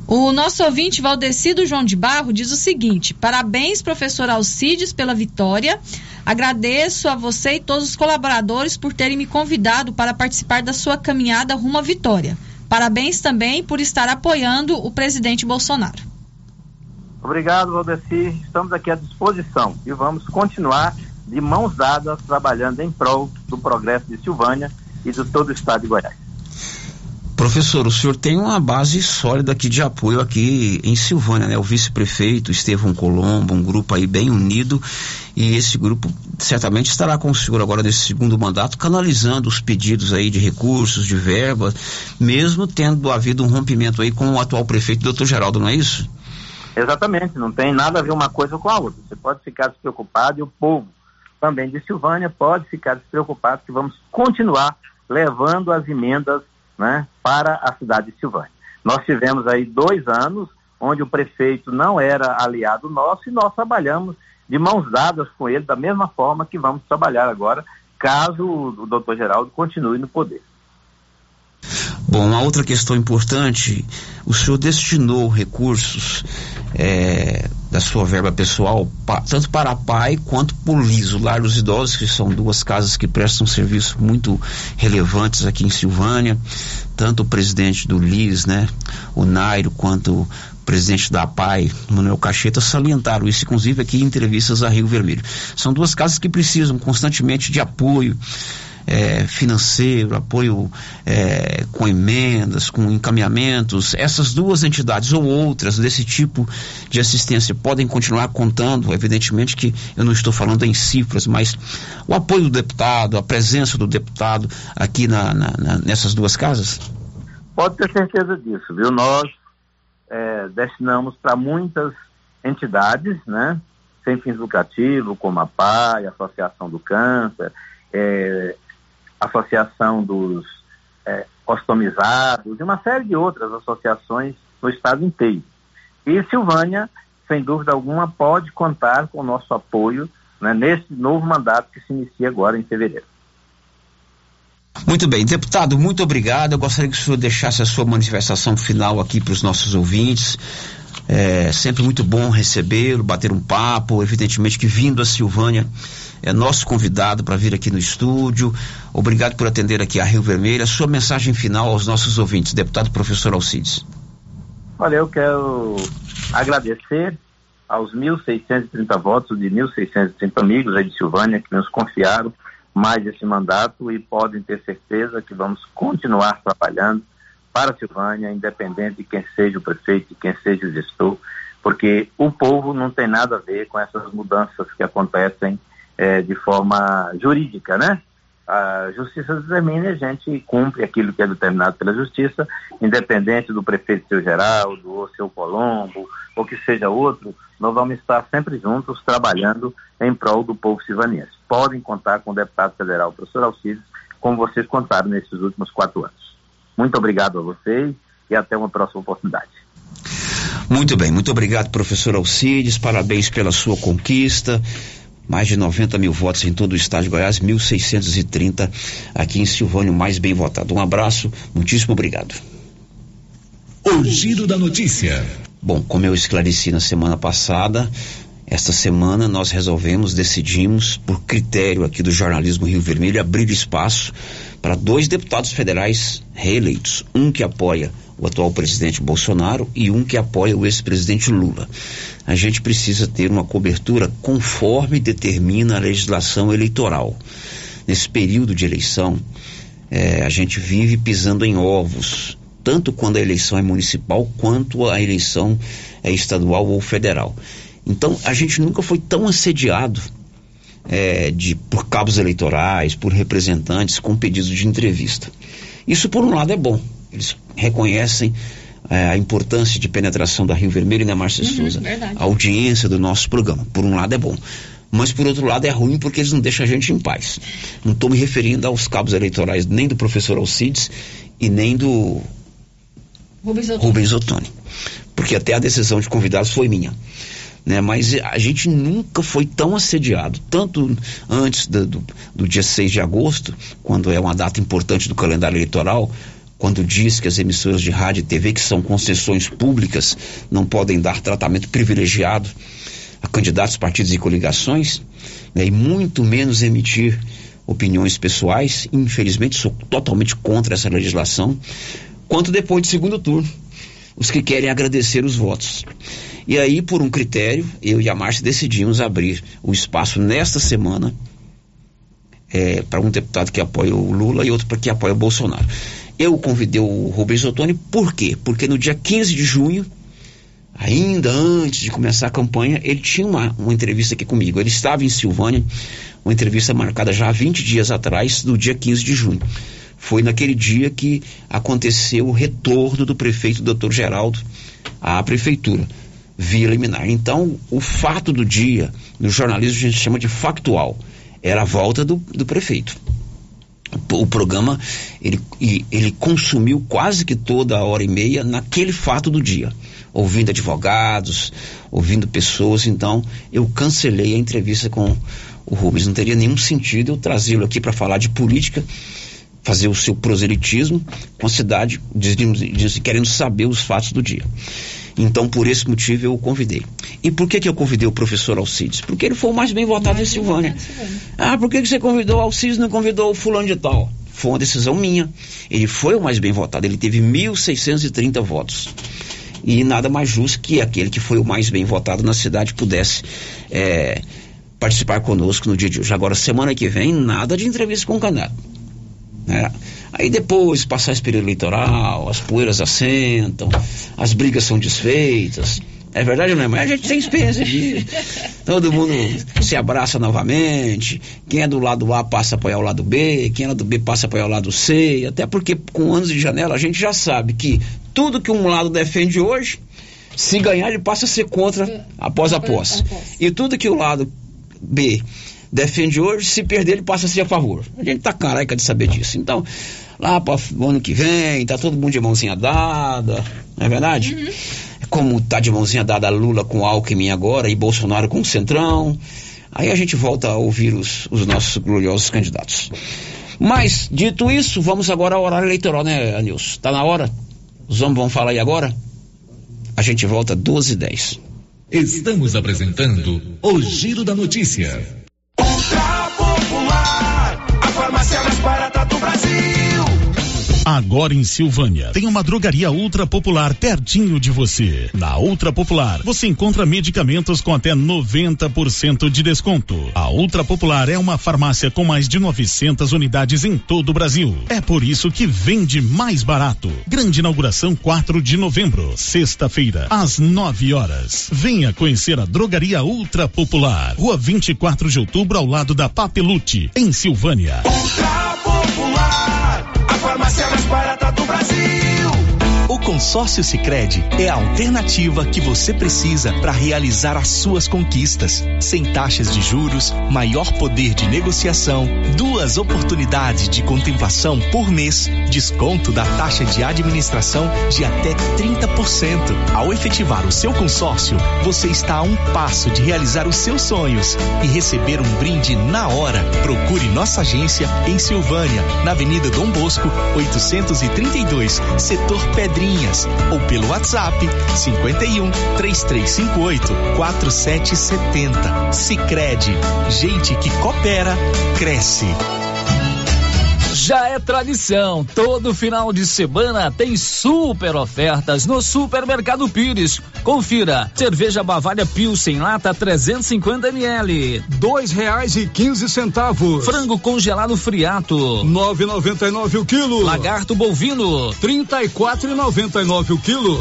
Speaker 14: O nosso ouvinte Valdecido João de Barro diz o seguinte: parabéns, professor Alcides, pela vitória. Agradeço a você e todos os colaboradores por terem me convidado para participar da sua caminhada rumo à vitória. Parabéns também por estar apoiando o presidente Bolsonaro.
Speaker 24: Obrigado, Valdeci. Estamos aqui à disposição e vamos continuar de mãos dadas trabalhando em prol do progresso de Silvânia e de todo o estado de Goiás.
Speaker 2: Professor, o senhor tem uma base sólida aqui de apoio aqui em Silvânia, né? O vice-prefeito Estevão Colombo, um grupo aí bem unido e esse grupo certamente estará com o senhor agora nesse segundo mandato canalizando os pedidos aí de recursos, de verbas, mesmo tendo havido um rompimento aí com o atual prefeito, doutor Geraldo, não é isso?
Speaker 24: Exatamente, não tem nada a ver uma coisa com a outra. Você pode ficar despreocupado e o povo também de Silvânia pode ficar despreocupado que vamos continuar levando as emendas né, para a cidade de Silvânia. Nós tivemos aí dois anos onde o prefeito não era aliado nosso e nós trabalhamos de mãos dadas com ele da mesma forma que vamos trabalhar agora, caso o doutor Geraldo continue no poder.
Speaker 2: Bom, uma outra questão importante, o senhor destinou recursos é, da sua verba pessoal, pa, tanto para a PAI quanto para o LIS, o Lar dos Idosos, que são duas casas que prestam serviços muito relevantes aqui em Silvânia. Tanto o presidente do LIS, né, o Nairo, quanto o presidente da PAI, Manuel Cacheta, salientaram isso, inclusive aqui em entrevistas a Rio Vermelho. São duas casas que precisam constantemente de apoio é, financeiro, apoio é, com emendas, com encaminhamentos, essas duas entidades ou outras desse tipo de assistência podem continuar contando, evidentemente que eu não estou falando em cifras, mas o apoio do deputado, a presença do deputado aqui na, na, na nessas duas casas?
Speaker 24: Pode ter certeza disso, viu? Nós é, destinamos para muitas entidades, né? Sem fins lucrativos, como a PAI, a Associação do Câncer, é, Associação dos é, e uma série de outras associações no estado inteiro. E Silvânia, sem dúvida alguma, pode contar com o nosso apoio né, nesse novo mandato que se inicia agora em fevereiro.
Speaker 2: Muito bem, deputado, muito obrigado. Eu gostaria que o senhor deixasse a sua manifestação final aqui para os nossos ouvintes. É sempre muito bom recebê-lo, bater um papo. Evidentemente que vindo a Silvânia é nosso convidado para vir aqui no estúdio. Obrigado por atender aqui a Rio Vermelho. A sua mensagem final aos nossos ouvintes, deputado professor Alcides.
Speaker 24: Olha, eu quero agradecer aos 1.630 votos de 1.630 amigos aí de Silvânia que nos confiaram mais esse mandato e podem ter certeza que vamos continuar trabalhando para a Silvânia, independente de quem seja o prefeito, de quem seja o gestor, porque o povo não tem nada a ver com essas mudanças que acontecem é, de forma jurídica, né? A justiça determina e a gente cumpre aquilo que é determinado pela justiça, independente do prefeito seu Geraldo, ou seu Colombo, ou que seja outro, nós vamos estar sempre juntos trabalhando em prol do povo silvanense. Podem contar com o deputado federal, professor Alcides, como vocês contaram nesses últimos quatro anos. Muito obrigado a vocês e até uma próxima oportunidade.
Speaker 2: Muito bem, muito obrigado, professor Alcides, parabéns pela sua conquista mais de 90 mil votos em todo o estado de Goiás, 1.630 aqui em Silvânia, mais bem votado. Um abraço, muitíssimo obrigado.
Speaker 20: O Giro da Notícia.
Speaker 2: Bom, como eu esclareci na semana passada, esta semana nós resolvemos, decidimos, por critério aqui do jornalismo Rio Vermelho, abrir espaço para dois deputados federais reeleitos. Um que apoia o atual presidente Bolsonaro e um que apoia o ex-presidente Lula. A gente precisa ter uma cobertura conforme determina a legislação eleitoral. Nesse período de eleição, é, a gente vive pisando em ovos, tanto quando a eleição é municipal quanto a eleição é estadual ou federal. Então, a gente nunca foi tão assediado é, de, por cabos eleitorais, por representantes com pedidos de entrevista. Isso, por um lado, é bom. Eles reconhecem é, a importância de penetração da Rio Vermelho, né, Márcia uhum, Souza? Verdade. A audiência do nosso programa. Por um lado, é bom. Mas, por outro lado, é ruim porque eles não deixam a gente em paz. Não estou me referindo aos cabos eleitorais nem do professor Alcides e nem do
Speaker 14: Rubens Ottoni.
Speaker 2: Rubens Ottoni. Porque até a decisão de convidados foi minha né? Mas a gente nunca foi tão assediado, tanto antes do, do, do dia 6 de agosto, quando é uma data importante do calendário eleitoral, quando diz que as emissoras de rádio e TV, que são concessões públicas, não podem dar tratamento privilegiado a candidatos, partidos e coligações, né, e muito menos emitir opiniões pessoais. Infelizmente, sou totalmente contra essa legislação. Quanto depois do segundo turno, os que querem agradecer os votos. E aí, por um critério, eu e a Márcia decidimos abrir o espaço nesta semana é, para um deputado que apoia o Lula e outro para que apoia o Bolsonaro. Eu convidei o Rubens Ottoni, por quê? Porque no dia 15 de junho, ainda antes de começar a campanha, ele tinha uma, uma entrevista aqui comigo. Ele estava em Silvânia, uma entrevista marcada já há 20 dias atrás, no dia 15 de junho. Foi naquele dia que aconteceu o retorno do prefeito Dr. Geraldo à prefeitura via liminar. Então, o fato do dia, no jornalismo a gente chama de factual, era a volta do, do prefeito. O, programa, ele, ele consumiu quase que toda a hora e meia naquele fato do dia. Ouvindo advogados, ouvindo pessoas, então eu cancelei a entrevista com o Rubens. Não teria nenhum sentido eu trazê-lo aqui para falar de política fazer o seu proselitismo com a cidade, querendo saber os fatos do dia. Então, por esse motivo, eu o convidei. E por que, que eu convidei o professor Alcides? Porque ele foi o mais bem votado em Silvânia. Ah, por que, que você convidou o Alcides e não convidou o fulano de tal? Foi uma decisão minha. Ele foi o mais bem votado, ele teve 1.630 votos. E nada mais justo que aquele que foi o mais bem votado na cidade pudesse é, participar conosco no dia de hoje. Agora, semana que vem, nada de entrevista com o candidato. Né? Aí depois, passar esse período eleitoral, as poeiras assentam, as brigas são desfeitas. É verdade ou não é? Mas a gente tem experiência disso. Todo mundo se abraça novamente. Quem é do lado A passa a apoiar o lado B. Quem é do B passa a apoiar o lado C. Até porque com anos de janela a gente já sabe que tudo que um lado defende hoje, se ganhar ele passa a ser contra após a posse. E tudo que o lado B defende hoje, se perder ele passa a ser a favor. A gente tá careca de saber disso. Então, lá para o ano que vem, tá todo mundo de mãozinha dada, não é verdade? Uhum. Como tá de mãozinha dada Lula com Alckmin agora e Bolsonaro com o Centrão. Aí a gente volta a ouvir os, os nossos gloriosos candidatos. Mas, dito isso, vamos agora ao horário eleitoral, né, Anilson? Tá na hora? Os homens vão falar aí agora? A gente volta 12 h 10.
Speaker 3: Estamos apresentando o Giro da Notícia.
Speaker 25: Farmácia mais barata do Brasil.
Speaker 11: Agora em Silvânia, tem uma drogaria ultra popular pertinho de você. Na Ultra Popular, você encontra medicamentos com até 90% de desconto. A Ultra Popular é uma farmácia com mais de 900 unidades em todo o Brasil. É por isso que vende mais barato. Grande inauguração 4 de novembro, sexta-feira, às 9 horas. Venha conhecer a drogaria Ultra Popular. Rua 24 de outubro, ao lado da Papelute, em Silvânia.
Speaker 25: Ultra farmácia mais barata do Brasil.
Speaker 7: O consórcio Sicredi é a alternativa que você precisa para realizar as suas conquistas. Sem taxas de juros, maior poder de negociação, duas oportunidades de contemplação por mês, desconto da taxa de administração de até 30%. Ao efetivar o seu consórcio, você está a um passo de realizar os seus sonhos e receber um brinde na hora. Procure nossa agência em Silvânia, na Avenida Dom Bosco, 832, setor Pedrinho Ou pelo WhatsApp 51 3358 4770. Sicredi, gente que coopera cresce.
Speaker 5: Já é tradição, todo final de semana tem super ofertas no Supermercado Pires. Confira: cerveja Bavária Pilsen lata 350 ml,
Speaker 12: dois reais e quinze centavos.
Speaker 5: Frango congelado friato,
Speaker 12: nove noventa e nove o quilo.
Speaker 5: Lagarto bovino,
Speaker 12: trinta e quatro e noventa e nove o quilo.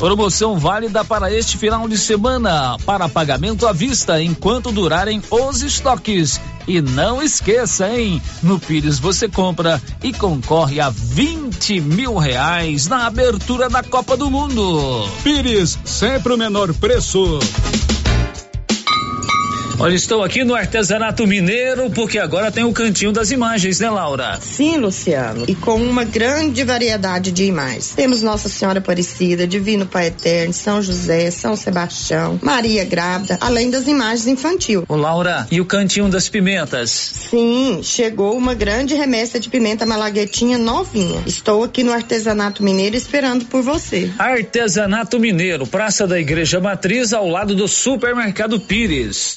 Speaker 5: Promoção válida para este final de semana, para pagamento à vista enquanto durarem os estoques. E não esqueça, hein? No Pires você compra e concorre a 20 mil reais na abertura da Copa do Mundo.
Speaker 12: Pires, sempre o menor preço.
Speaker 5: Olha, estou aqui no artesanato mineiro porque agora tem o cantinho das imagens, né, Laura?
Speaker 26: Sim, Luciano. E com uma grande variedade de imagens. Temos Nossa Senhora Aparecida, Divino Pai Eterno, São José, São Sebastião, Maria Grávida, além das imagens infantil.
Speaker 5: Ô, Laura, e o cantinho das pimentas?
Speaker 26: Sim, chegou uma grande remessa de pimenta malaguetinha novinha. Estou aqui no artesanato mineiro esperando por você.
Speaker 5: Artesanato Mineiro, Praça da Igreja Matriz, ao lado do Supermercado Pires.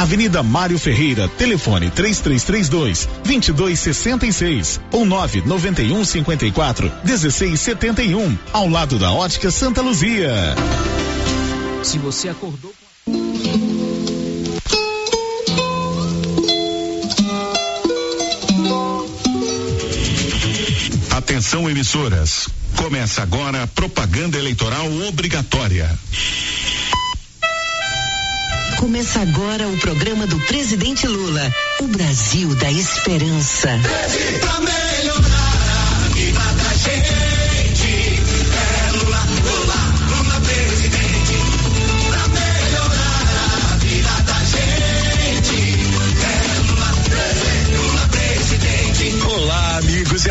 Speaker 11: Avenida Mário Ferreira, telefone 3332 2266 ou 991 54 1671, ao lado da Ótica Santa Luzia.
Speaker 5: Se você acordou
Speaker 27: Atenção emissoras. Começa agora a propaganda eleitoral obrigatória.
Speaker 28: Começa agora o programa do presidente Lula. O Brasil da Esperança.
Speaker 25: Pra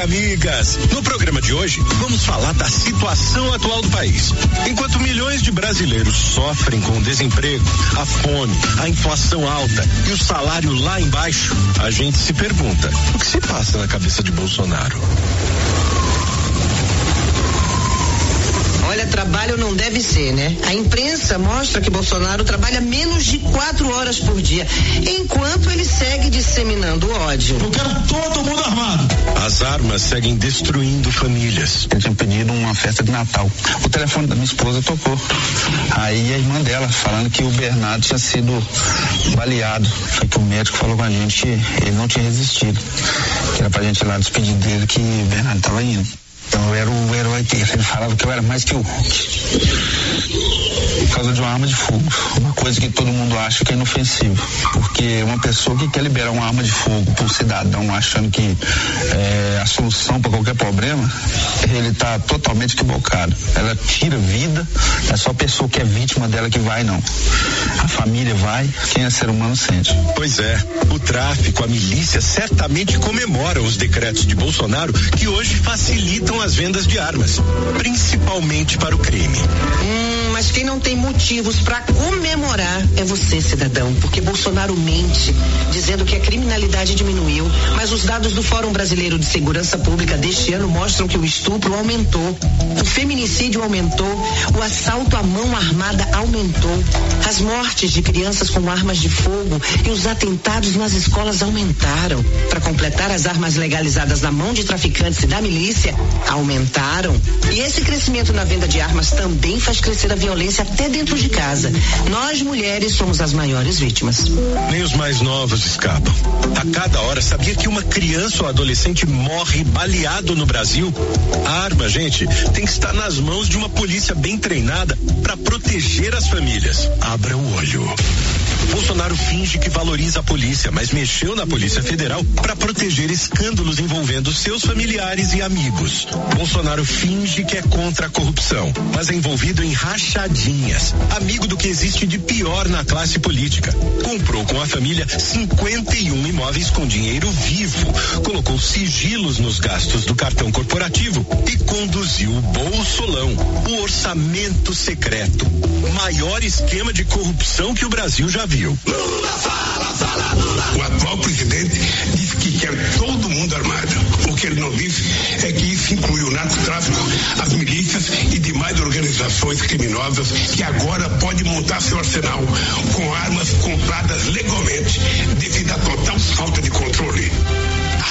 Speaker 27: amigas. No programa de hoje, vamos falar da situação atual do país. Enquanto milhões de brasileiros sofrem com o desemprego, a fome, a inflação alta e o salário lá embaixo, a gente se pergunta: o que se passa na cabeça de Bolsonaro?
Speaker 28: Olha, trabalho não deve ser, né? A imprensa mostra que Bolsonaro trabalha menos de quatro horas por dia, enquanto ele segue disseminando ódio.
Speaker 27: Eu quero todo mundo armado. As armas seguem destruindo famílias.
Speaker 29: Eu tinha pedido uma festa de Natal. O telefone da minha esposa tocou. Aí a irmã dela falando que o Bernardo tinha sido baleado. Foi que o médico falou com a gente que ele não tinha resistido. Que era pra gente ir lá despedir dele que o Bernardo tava indo. Então eu era o herói dele. Ele falava que eu era mais que o Hulk. Causa de uma arma de fogo. Uma coisa que todo mundo acha que é inofensivo. Porque uma pessoa que quer liberar uma arma de fogo para um cidadão achando que é a solução para qualquer problema, ele está totalmente equivocado. Ela tira vida, é só a pessoa que é vítima dela que vai, não. A família vai, quem é ser humano sente.
Speaker 27: Pois é, o tráfico, a milícia certamente comemoram os decretos de Bolsonaro que hoje facilitam as vendas de armas, principalmente para o crime.
Speaker 28: Hum, mas quem não tem motivos para comemorar é você, cidadão, porque Bolsonaro mente, dizendo que a criminalidade diminuiu, mas os dados do Fórum Brasileiro de Segurança Pública deste ano mostram que o estupro aumentou, o feminicídio aumentou, o assalto à mão armada aumentou, as mortes de crianças com armas de fogo e os atentados nas escolas aumentaram. Para completar, as armas legalizadas na mão de traficantes e da milícia aumentaram. E esse crescimento na venda de armas também faz crescer a violência até dentro de casa. Nós, mulheres, somos as maiores vítimas.
Speaker 27: Nem os mais novos escapam. A cada hora, sabia que uma criança ou adolescente morre baleado no Brasil? A arma, gente, tem que estar nas mãos de uma polícia bem treinada para proteger as famílias. Abra o olho. Bolsonaro finge que valoriza a polícia, mas mexeu na Polícia Federal para proteger escândalos envolvendo seus familiares e amigos. Bolsonaro finge que é contra a corrupção, mas é envolvido em rachadinhas, amigo do que existe de pior na classe política. Comprou com a família 51 imóveis com dinheiro vivo, colocou sigilos nos gastos do cartão corporativo e conduziu o Bolsolão, o orçamento secreto, maior esquema de corrupção que o Brasil já viu.
Speaker 30: O atual presidente disse que quer todo mundo armado. O que ele não disse é que isso inclui o narcotráfico, as milícias e demais organizações criminosas que agora pode montar seu arsenal com armas compradas legalmente devido à total falta de controle.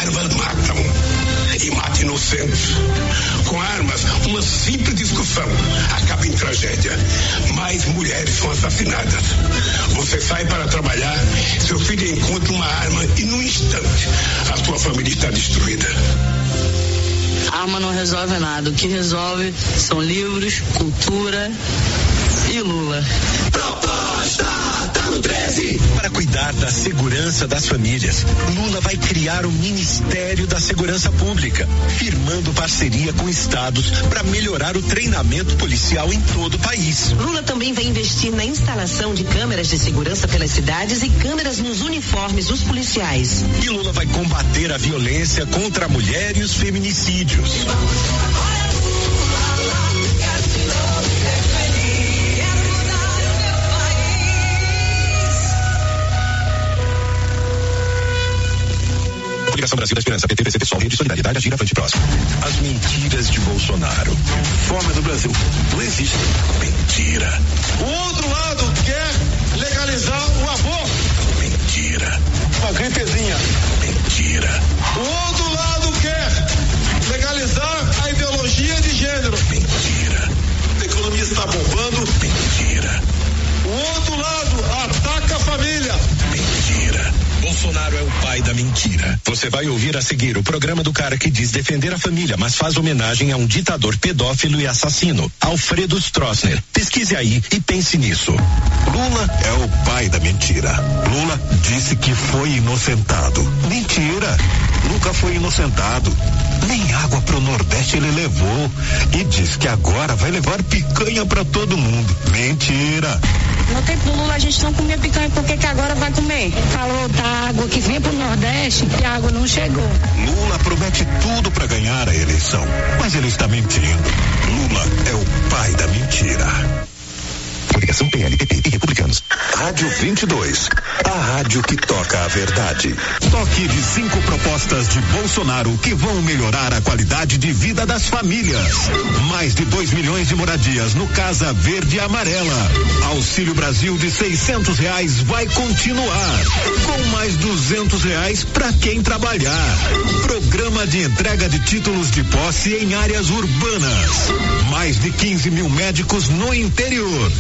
Speaker 30: Armas matam e matam inocentes. Com armas, uma simples discussão acaba em tragédia. mais mulheres são assassinadas. Você sai para trabalhar, seu filho encontra uma arma e num instante a sua família está destruída.
Speaker 31: Arma não resolve nada. O que resolve são livros, cultura e Lula.
Speaker 27: Tá no 13. Para cuidar da segurança das famílias, Lula vai criar o Ministério da Segurança Pública, firmando parceria com estados para melhorar o treinamento policial em todo o país.
Speaker 28: Lula também vai investir na instalação de câmeras de segurança pelas cidades e câmeras nos uniformes dos policiais.
Speaker 27: E Lula vai combater a violência contra a mulher e os feminicídios. Coligação Brasil da Esperança, PT, PCP, Sol, Rede Solidariedade, Agir, Avante Próximo. As mentiras de Bolsonaro. Fome do Brasil. Não existe. Mentira.
Speaker 25: O outro lado quer legalizar o aborto.
Speaker 27: Mentira.
Speaker 25: Uma gripezinha.
Speaker 27: Mentira.
Speaker 25: O outro lado quer legalizar a ideologia de gênero.
Speaker 27: Mentira.
Speaker 25: A economia está bombando.
Speaker 27: Mentira.
Speaker 25: O outro lado ataca a família.
Speaker 27: Mentira. Bolsonaro é o pai da mentira. Você vai ouvir a seguir o programa do cara que diz defender a família, mas faz homenagem a um ditador pedófilo e assassino, Alfredo Stroessner. Pesquise aí e pense nisso. Lula é o pai da mentira. Lula disse que foi inocentado. Mentira. Nunca foi inocentado. Nem água pro Nordeste ele levou. E diz que agora vai levar picanha para todo mundo. Mentira.
Speaker 32: No tempo do Lula a gente não comia picanha, por que que agora vai comer? Falou da água que vinha pro Nordeste e a água não chegou.
Speaker 27: Lula promete tudo para ganhar a eleição, mas ele está mentindo. Lula é o pai da mentira. Coligação PLPP e Republicanos. Rádio 22, a rádio que toca a verdade. Toque de cinco propostas de Bolsonaro que vão melhorar a qualidade de vida das famílias. Mais de 2 milhões de moradias no Casa Verde e Amarela. Auxílio Brasil de 600 reais vai continuar. Com mais 200 reais para quem trabalhar. Programa de entrega de títulos de posse em áreas urbanas. Mais de 15 mil médicos no interior.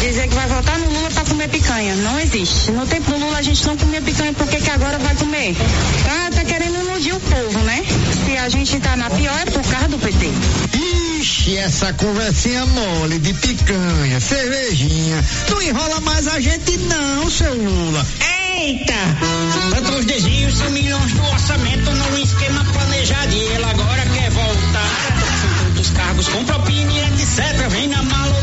Speaker 32: Dizer que vai votar no Lula pra comer picanha. Não existe. No tempo do Lula a gente não comia picanha, por que que agora vai comer? Tá, tá querendo iludir o povo, né? Se a gente tá na pior é por causa do PT.
Speaker 33: Ixi, essa conversinha mole de picanha, cervejinha, não enrola mais a gente não, seu Lula.
Speaker 34: Eita! Tantos desvios são milhões do orçamento num esquema planejado e ele agora quer voltar. Cargos com propina e etc. Vem na mala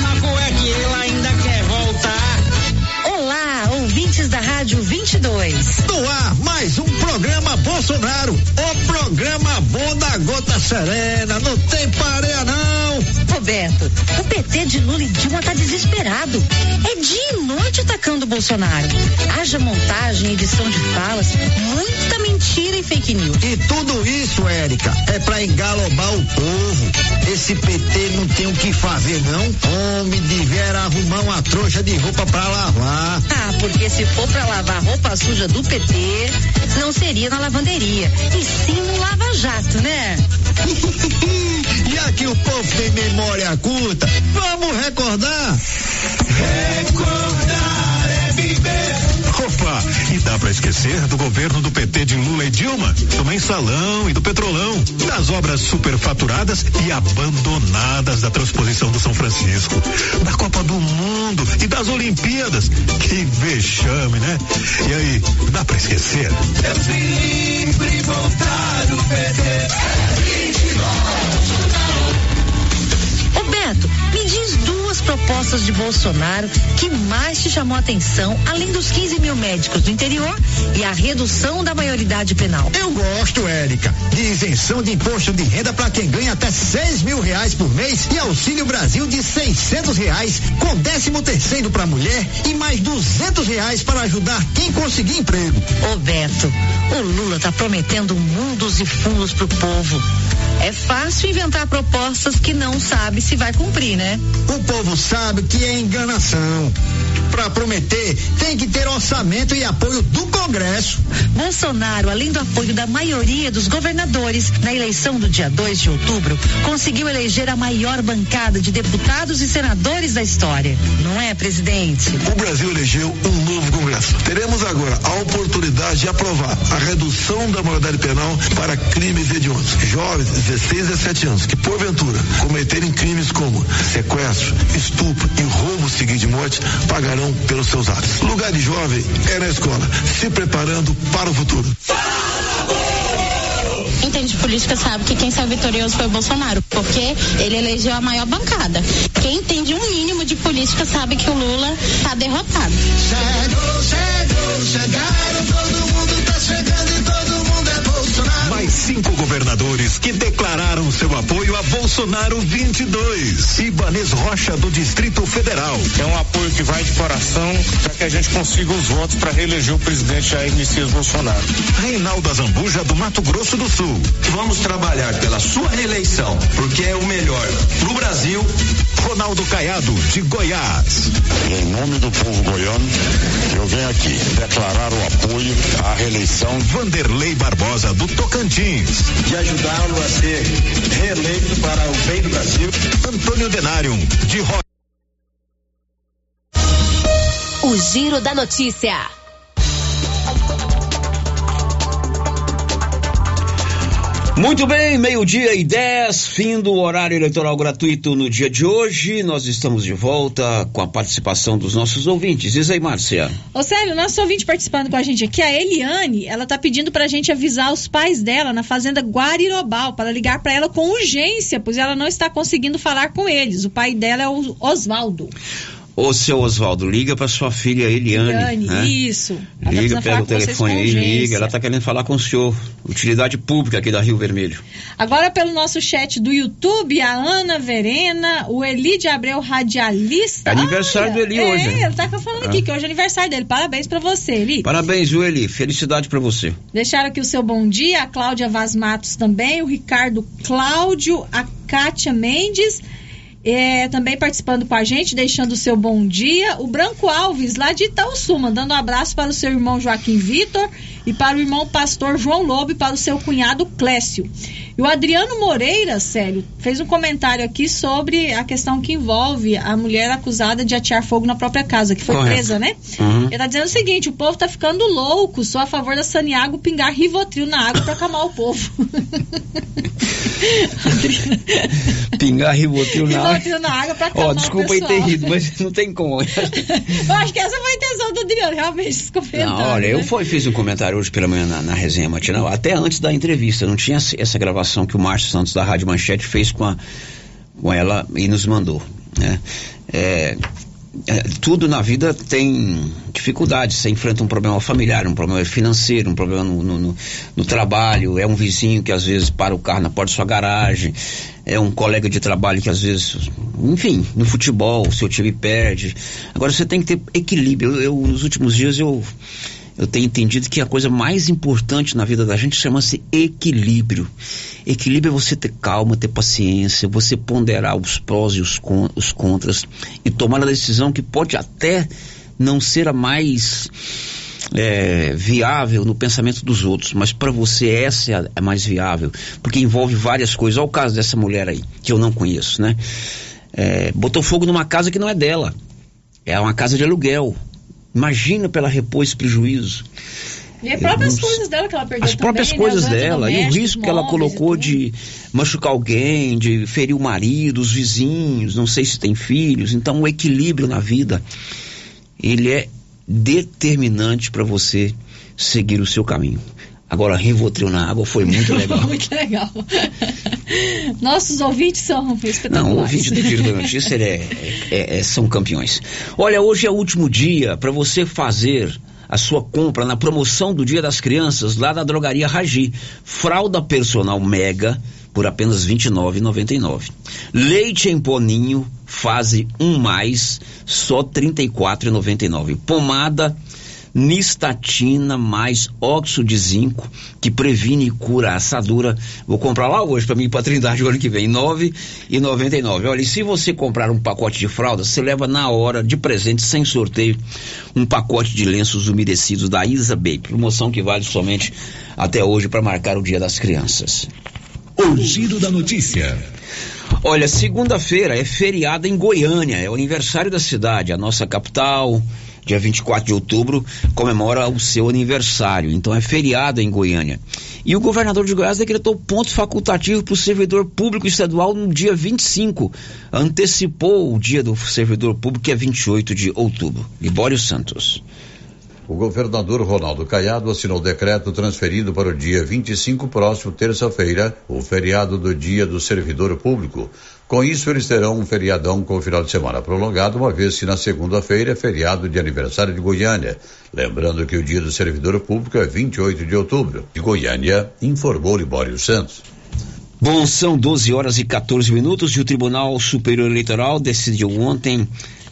Speaker 35: ouvintes da Rádio 22.
Speaker 33: No ar, mais um programa Bolsonaro, o programa bom da gota serena, não tem pareia não.
Speaker 35: Roberto, o PT de Lula e Dilma tá desesperado. É dia e noite atacando o Bolsonaro. Haja montagem, edição de falas, muita mentira e fake news.
Speaker 33: E tudo isso, Érica, é pra engalobar o povo. Esse PT não tem o que fazer, não. Homem devera arrumar uma trouxa de roupa pra lavar.
Speaker 35: Ah, porque se for pra lavar roupa suja do PT, não seria na lavanderia, e sim no lava-jato, né?
Speaker 33: Já que o povo tem memória curta, vamos recordar.
Speaker 27: Recordar dá pra esquecer do governo do PT de Lula e Dilma, do mensalão e do petrolão, das obras superfaturadas e abandonadas da transposição do São Francisco, da Copa do Mundo e das Olimpíadas. Que vexame, né? E aí, dá pra esquecer?
Speaker 25: Livre voltar do PT.
Speaker 35: Ô Beto, me diz duas propostas de Bolsonaro que mais te chamou a atenção, além dos 15 mil médicos do interior e a redução da maioridade penal.
Speaker 33: Eu gosto, Érica, de isenção de imposto de renda para quem ganha até seis mil reais por mês e auxílio Brasil de seiscentos reais, com décimo terceiro para mulher e mais duzentos reais para ajudar quem conseguir emprego.
Speaker 35: Ô Beto, o Lula tá prometendo mundos e fundos pro povo. É fácil inventar propostas que não sabe se vai cumprir, né?
Speaker 33: O povo sabe que é enganação. Para prometer, tem que ter orçamento e apoio do Congresso.
Speaker 35: Bolsonaro, além do apoio da maioria dos governadores, na eleição do dia 2 de outubro, conseguiu eleger a maior bancada de deputados e senadores da história. Não é, presidente?
Speaker 36: O Brasil elegeu um novo Congresso. Teremos agora a oportunidade de aprovar a redução da moralidade penal para crimes hediondos. Jovens, 16 a 17 anos, que porventura cometerem crimes como sequestro, estupro e roubo seguido de morte, pagarão pelos seus atos. Lugar de jovem é na escola, se preparando para o futuro.
Speaker 37: entende de política sabe que quem saiu vitorioso foi o Bolsonaro, porque ele elegeu a maior bancada. Quem entende um mínimo de política sabe que o Lula está derrotado.
Speaker 25: Chegou, chegou, chegaram, todo mundo tá chegando
Speaker 27: cinco governadores que declararam seu apoio a Bolsonaro 22. Ibanez Rocha do Distrito Federal.
Speaker 38: É um apoio que vai de coração para que a gente consiga os votos para reeleger o presidente Jair Messias Bolsonaro.
Speaker 27: Reinaldo Azambuja do Mato Grosso do Sul.
Speaker 39: Vamos trabalhar pela sua reeleição, porque é o melhor pro Brasil.
Speaker 27: Ronaldo Caiado de Goiás.
Speaker 40: E em nome do povo goiano, eu venho aqui declarar o apoio à reeleição
Speaker 27: Vanderlei Barbosa do Tocantins.
Speaker 39: De ajudá-lo a ser reeleito para o bem do Brasil.
Speaker 27: Antônio Denário de Ro...
Speaker 41: O Giro da Notícia.
Speaker 2: Muito bem, meio-dia e 10, fim do horário eleitoral gratuito no dia de hoje. Nós estamos de volta com a participação dos nossos ouvintes. Diz aí, Márcia.
Speaker 14: Ô, Célio, nosso ouvinte participando com a gente aqui, a Eliane, ela tá pedindo pra gente avisar os pais dela na fazenda Guarirobal, para ligar pra ela com urgência, pois ela não está conseguindo falar com eles. O pai dela é o Oswaldo.
Speaker 2: Ô, seu Oswaldo, liga pra sua filha Eliane.
Speaker 14: Eliane,
Speaker 2: né?
Speaker 14: isso. Ela tá
Speaker 2: Liga, pega o telefone aí, liga. Ela tá querendo falar com o senhor. Utilidade pública aqui da Rio Vermelho.
Speaker 14: Agora pelo nosso chat do YouTube, a Ana Verena, o Eli de Abreu Radialista.
Speaker 2: É aniversário do Eli
Speaker 14: é,
Speaker 2: hoje, né?
Speaker 14: ele tá falando aqui
Speaker 2: Ah.
Speaker 14: que hoje é aniversário dele. Parabéns pra você, Eli.
Speaker 2: Parabéns, viu, Eli? Felicidade pra você.
Speaker 14: Deixaram aqui o seu bom dia, a Cláudia Vaz Matos também, o Ricardo Cláudio, a Kátia Mendes, é, também participando com a gente, deixando o seu bom dia. O Branco Alves, lá de Itaúsu, mandando um abraço para o seu irmão Joaquim Vitor e para o irmão pastor João Lobo e para o seu cunhado Clécio. E o Adriano Moreira, sério, fez um comentário aqui sobre a questão que envolve a mulher acusada de atear fogo na própria casa, que foi
Speaker 2: Correto.
Speaker 14: presa, né?
Speaker 2: Uhum.
Speaker 14: Ele tá dizendo o seguinte: o povo tá ficando louco, sou a favor da Saniago pingar Rivotril na água pra acalmar o povo.
Speaker 2: Pingar Rivotril na água.
Speaker 14: Rivotril na água pra acalmar
Speaker 2: Ó,
Speaker 14: o
Speaker 2: desculpa aí
Speaker 14: pessoal.
Speaker 2: ter rido, mas não tem como.
Speaker 14: Eu acho que essa foi a intenção do Adriano, realmente, esse comentário.
Speaker 2: Não, olha, eu
Speaker 14: né?
Speaker 2: foi, fiz um comentário hoje pela manhã na, na resenha matinal, até antes da entrevista. Não tinha essa- essa que o Márcio Santos da Rádio Manchete fez com, a, com ela e nos mandou. Né? É, é, tudo na vida tem dificuldades. Você enfrenta um problema familiar, um problema financeiro, um problema no, no- no- no trabalho. É um vizinho que às vezes para o carro na porta da sua garagem. É um colega de trabalho que às vezes, enfim, no futebol, o seu time perde. Agora você tem que ter equilíbrio. Eu, eu, nos últimos dias eu eu tenho entendido que a coisa mais importante na vida da gente chama-se equilíbrio. Equilíbrio é você ter calma, ter paciência, você ponderar os prós e os, con os contras e tomar a decisão que pode até não ser a mais é, viável no pensamento dos outros, mas para você essa é a, a mais viável, porque envolve várias coisas. Olha o caso dessa mulher aí, que eu não conheço, né? É, botou fogo numa casa que não é dela, é uma casa de aluguel. Imagina pra ela repor esse prejuízo.
Speaker 14: E as próprias
Speaker 2: Eu-
Speaker 14: coisas dela que ela perdeu
Speaker 2: As próprias
Speaker 14: também, né?
Speaker 2: coisas
Speaker 14: Os
Speaker 2: dela e o risco que ela colocou de machucar alguém, de ferir o marido, os vizinhos, não sei se tem filhos. Então o equilíbrio na vida ele é determinante para você seguir o seu caminho. Agora, Rivotril na água foi muito legal.
Speaker 14: Muito legal. Nossos ouvintes são espetaculares.
Speaker 2: Não, o ouvinte do Giro da Notícia ele é- é- é- são campeões. Olha, hoje é o último dia para você fazer a sua compra na promoção do Dia das Crianças lá da Drogaria Ragi. Fralda personal Mega por apenas R$ 29,99. Leite em poninho fase 1 mais só R$ 34,99. Pomada Nistatina mais óxido de zinco, que previne e cura a assadura. Vou comprar lá hoje para mim para Trindade o ano que vem, nove e noventa e nove. Olha, e se você comprar um pacote de fraldas, você leva na hora de presente, sem sorteio, um pacote de lenços umedecidos da Isa Baby. Promoção que vale somente até hoje para marcar o Dia das Crianças.
Speaker 13: O giro da notícia.
Speaker 2: Olha, segunda-feira é feriado em Goiânia, é o aniversário da cidade, a nossa capital. Dia 24 de outubro comemora o seu aniversário, então é feriado em Goiânia. E o governador de Goiás decretou ponto facultativo para o servidor público estadual no dia 25. Antecipou o dia do servidor público, que é 28 de outubro. Libório Santos.
Speaker 42: O governador Ronaldo Caiado assinou decreto transferindo para o dia 25 próximo, terça-feira, o feriado do Dia do Servidor Público. Com isso, eles terão um feriadão com o final de semana prolongado, uma vez que na segunda-feira é feriado de aniversário de Goiânia. Lembrando que o Dia do Servidor Público é 28 de outubro. De Goiânia, informou Libório Santos.
Speaker 2: Bom, são 12 horas e 14 minutos e o Tribunal Superior Eleitoral decidiu ontem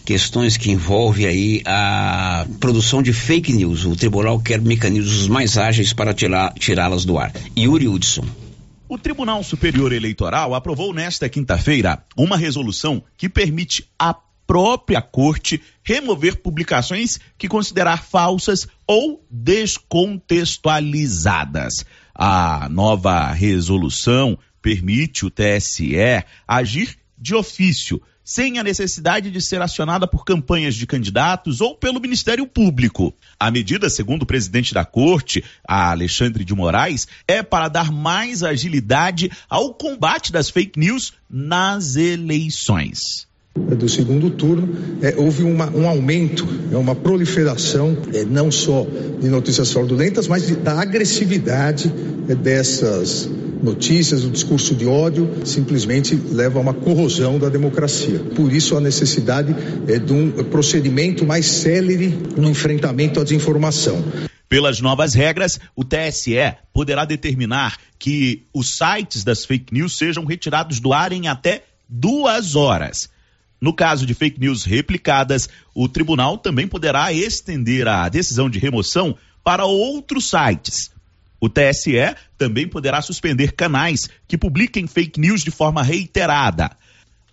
Speaker 2: questões que envolvem aí a produção de fake news. O tribunal quer mecanismos mais ágeis para tirá-las do ar. Yuri Hudson.
Speaker 43: O Tribunal Superior Eleitoral aprovou nesta quinta-feira uma resolução que permite à própria corte remover publicações que considerar falsas ou descontextualizadas. A nova resolução permite o TSE agir de ofício sem a necessidade de ser acionada por campanhas de candidatos ou pelo Ministério Público. A medida, segundo o presidente da corte, Alexandre de Moraes, é para dar mais agilidade ao combate das fake news nas eleições
Speaker 44: do segundo turno, é, houve uma, um aumento, é, uma proliferação, é, não só de notícias fraudulentas, mas de, da agressividade é, dessas notícias, o discurso de ódio simplesmente leva a uma corrosão da democracia. Por isso a necessidade é, de um procedimento mais célere no enfrentamento à desinformação.
Speaker 43: Pelas novas regras, o TSE poderá determinar que os sites das fake news sejam retirados do ar em até duas horas. No caso de fake news replicadas, o tribunal também poderá estender a decisão de remoção para outros sites. O TSE também poderá suspender canais que publiquem fake news de forma reiterada.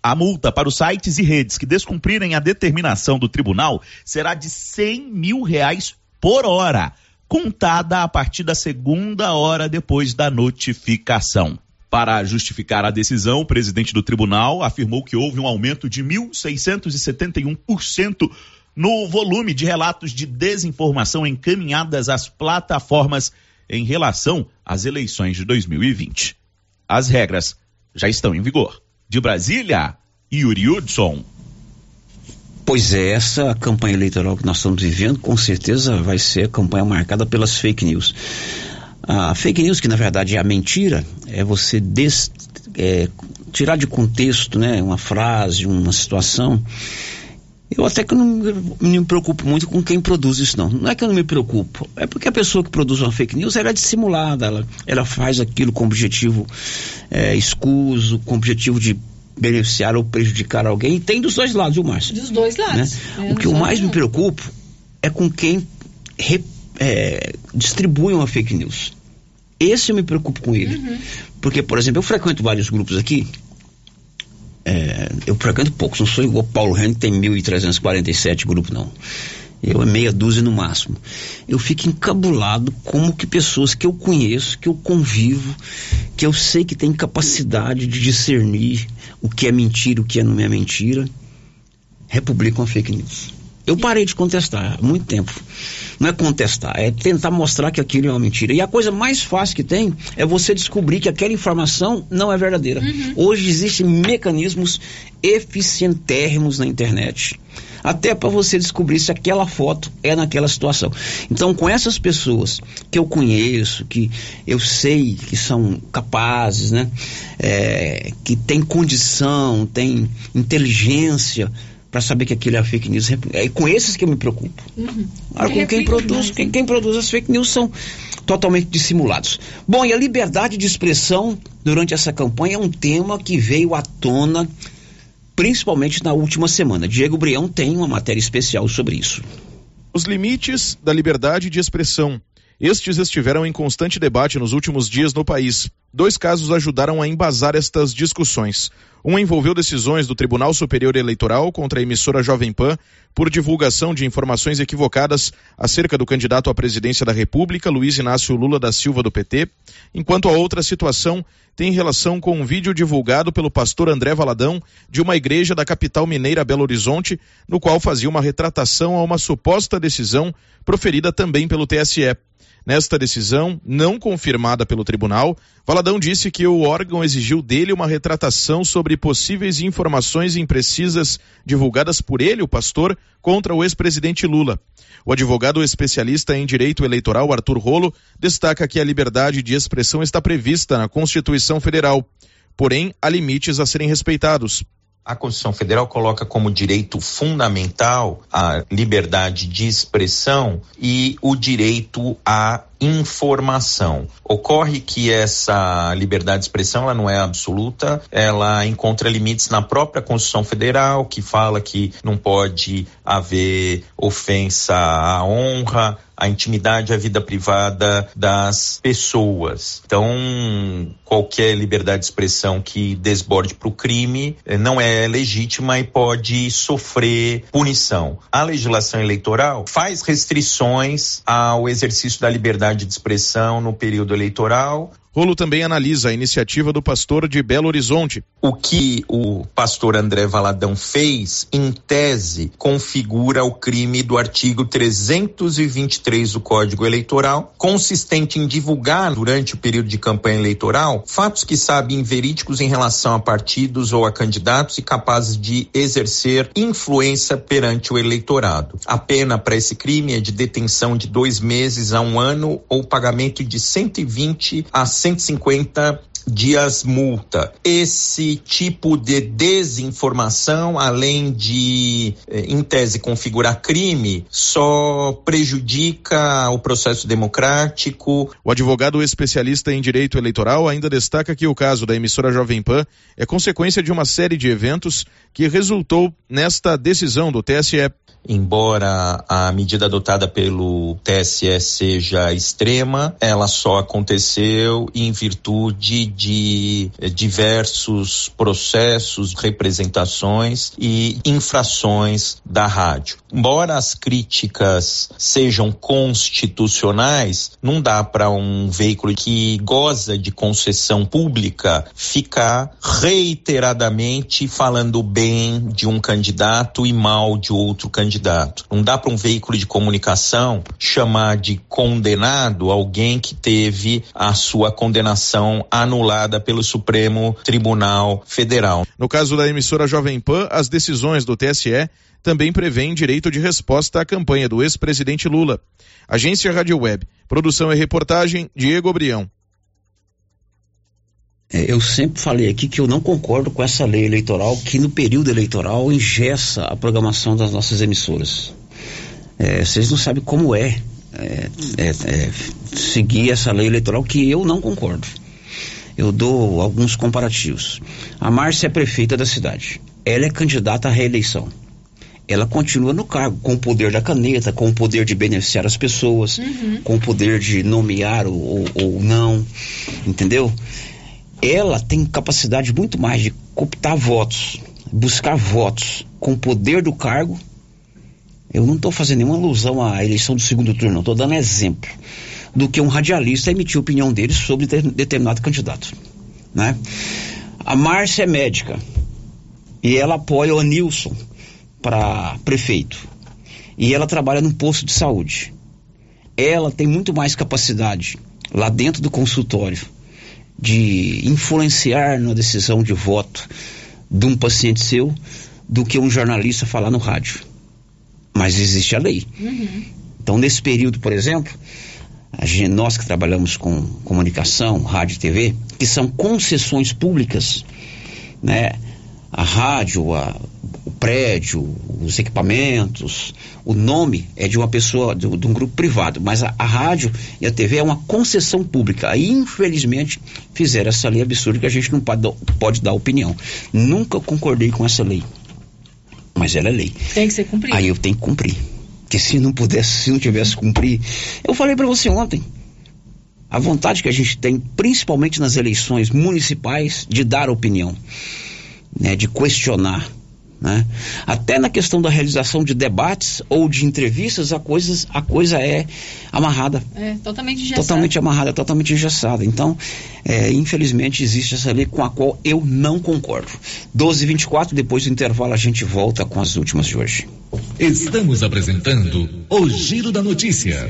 Speaker 43: A multa para os sites e redes que descumprirem a determinação do tribunal será de 100 mil reais por hora, contada a partir da segunda hora depois da notificação. Para justificar a decisão, o presidente do tribunal afirmou que houve um aumento de 1.671% no volume de relatos de desinformação encaminhadas às plataformas em relação às eleições de 2020. As regras já estão em vigor. De Brasília, Yuri Hudson.
Speaker 2: Pois é, essa campanha eleitoral que nós estamos vivendo, com certeza vai ser a campanha marcada pelas fake news. A fake news, que na verdade é a mentira, é você des, é, tirar de contexto né, uma frase, uma situação eu até que não, me preocupo muito com quem produz isso, não. Não é que eu não me preocupo, é porque a pessoa que produz uma fake news ela é dissimulada, ela, ela faz aquilo com objetivo é, escuso, com objetivo de beneficiar ou prejudicar alguém. E tem dos dois lados, o Márcio.
Speaker 14: Dos dois lados.
Speaker 2: Né? É, o que eu mais me preocupo é com quem re, é, distribui uma fake news. Esse eu me preocupo com ele. Uhum. Porque, por exemplo, eu frequento vários grupos aqui é, eu frequento poucos, não sou igual Paulo Henrique, tem 1.347 grupos, não. Eu é meia dúzia no máximo. Eu fico encabulado como que pessoas que eu conheço, que eu convivo, que eu sei que têm capacidade de discernir o que é mentira, o que não é mentira, republicam fake news. Eu parei de contestar há muito tempo. Não é contestar, é tentar mostrar que aquilo é uma mentira. E a coisa mais fácil que tem é você descobrir que aquela informação não é verdadeira. Uhum. Hoje existem mecanismos eficientérrimos na internet até para você descobrir se aquela foto é naquela situação. Então, com essas pessoas que eu conheço, que eu sei que são capazes, né, é, que têm condição, têm inteligência para saber que aquilo é fake news. É com esses que eu me preocupo. Uhum. Agora, com quem produz, quem, quem produz as fake news são totalmente dissimulados. Bom, e a liberdade de expressão durante essa campanha é um tema que veio à tona principalmente na última semana. Diego Brião tem uma matéria especial sobre isso.
Speaker 45: Os limites da liberdade de expressão. Estes estiveram em constante debate nos últimos dias no país. Dois casos ajudaram a embasar estas discussões. Um envolveu decisões do Tribunal Superior Eleitoral contra a emissora Jovem Pan por divulgação de informações equivocadas acerca do candidato à presidência da República, Luiz Inácio Lula da Silva do PT, enquanto a outra situação tem relação com um vídeo divulgado pelo pastor André Valadão de uma igreja da capital mineira Belo Horizonte, no qual fazia uma retratação a uma suposta decisão proferida também pelo TSE. Nesta decisão, não confirmada pelo tribunal, Valadão disse que o órgão exigiu dele uma retratação sobre possíveis informações imprecisas divulgadas por ele, o pastor, contra o ex-presidente Lula. O advogado especialista em direito eleitoral Arthur Rolo destaca que a liberdade de expressão está prevista na Constituição Federal. Porém, há limites a serem respeitados.
Speaker 46: A Constituição Federal coloca como direito fundamental a liberdade de expressão e o direito à informação. Ocorre que essa liberdade de expressão ela não é absoluta, ela encontra limites na própria Constituição Federal, que fala que não pode haver ofensa à honra, à intimidade, à vida privada das pessoas. Então, qualquer liberdade de expressão que desborde para o crime eh, não é legítima e pode sofrer punição. A legislação eleitoral faz restrições ao exercício da liberdade de expressão no período eleitoral,
Speaker 45: Rolo também analisa a iniciativa do pastor de Belo Horizonte.
Speaker 46: O que o pastor André Valadão fez, em tese, configura o crime do artigo 323 do Código Eleitoral, consistente em divulgar, durante o período de campanha eleitoral, fatos que sabem verídicos em relação a partidos ou a candidatos e capazes de exercer influência perante o eleitorado. A pena para esse crime é de detenção de dois meses a um ano ou pagamento de 120 a 150 dias multa. Esse tipo de desinformação, além de, eh, em tese, configurar crime, só prejudica o processo democrático.
Speaker 45: O advogado especialista em direito eleitoral ainda destaca que o caso da emissora Jovem Pan é consequência de uma série de eventos que resultou nesta decisão do TSE
Speaker 46: embora a medida adotada pelo TSE seja extrema, ela só aconteceu em virtude de diversos processos, representações e infrações da rádio. Embora as críticas sejam constitucionais, não dá para um veículo que goza de concessão pública ficar reiteradamente falando bem de um candidato e mal de outro candidato candidato. Não dá para um veículo de comunicação chamar de condenado alguém que teve a sua condenação anulada pelo Supremo Tribunal Federal.
Speaker 45: No caso da emissora Jovem Pan, as decisões do TSE também prevêem direito de resposta à campanha do ex-presidente Lula. Agência Rádio Web. Produção e reportagem Diego Brião.
Speaker 2: É, eu sempre falei aqui que eu não concordo com essa lei eleitoral que no período eleitoral engessa a programação das nossas emissoras. É, vocês não sabem como é, é, é, é seguir essa lei eleitoral que eu não concordo. Eu dou alguns comparativos. A Márcia é prefeita da cidade. Ela é candidata à reeleição. Ela continua no cargo, com o poder da caneta, com o poder de beneficiar as pessoas, uhum. com o poder de nomear ou, ou, ou não, entendeu? Ela tem capacidade muito mais de cooptar votos, buscar votos com o poder do cargo. Eu não estou fazendo nenhuma alusão à eleição do segundo turno, estou dando exemplo do que um radialista emitir a opinião dele sobre determinado candidato. Né? A Márcia é médica e ela apoia o Nilson para prefeito. E ela trabalha num posto de saúde. Ela tem muito mais capacidade lá dentro do consultório de influenciar na decisão de voto de um paciente seu do que um jornalista falar no rádio. Mas existe a lei. Uhum. Então, nesse período, por exemplo, gente, nós que trabalhamos com comunicação, rádio e TV, que são concessões públicas, né? A rádio, a, o prédio, os equipamentos, o nome é de uma pessoa, de, de um grupo privado, mas a, a, rádio e a TV é uma concessão pública. Aí, infelizmente, fizeram essa lei absurda que a gente não pode, pode dar opinião. Nunca concordei com essa lei, mas ela é lei.
Speaker 14: Tem que ser cumprida.
Speaker 2: Aí eu tenho que cumprir. Porque se não pudesse, se não tivesse cumprir, eu falei para você ontem, a vontade que a gente tem, principalmente nas eleições municipais, de dar opinião, né, de questionar. Né? Até na questão da realização de debates ou de entrevistas, a, coisas, a coisa é amarrada.
Speaker 14: É, totalmente engessada.
Speaker 2: Totalmente amarrada, totalmente engessada. Então, é, infelizmente, existe essa lei com a qual eu não concordo. 12 e 24 depois do intervalo, a gente volta com as últimas de hoje.
Speaker 13: Estamos apresentando o Giro da Notícia.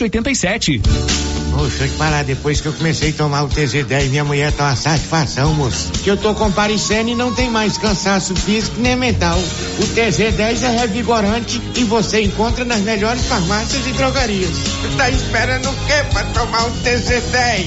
Speaker 13: 87.
Speaker 47: Poxa, que parar, depois que eu comecei a tomar o TZ10, minha mulher tá uma satisfação, moço. Que eu tô comparecendo e não tem mais cansaço físico nem mental. O TZ10 é revigorante e você encontra nas melhores farmácias e drogarias. Tá esperando o quê pra tomar o TZ10?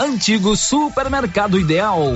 Speaker 5: antigo supermercado ideal.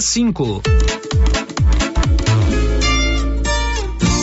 Speaker 5: cinco.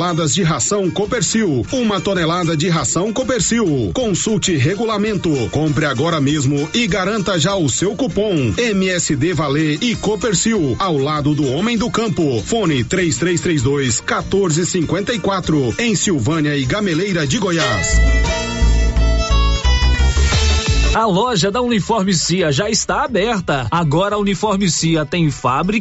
Speaker 9: toneladas de ração Copercil, uma tonelada de ração Copercil. Consulte regulamento, compre agora mesmo e garanta já o seu cupom MSD Valer e Copercil ao lado do homem do campo. Fone 3332 1454 em Silvânia e Gameleira de Goiás.
Speaker 5: A loja da Uniforme Cia já está aberta. Agora a Uniforme Cia tem fábrica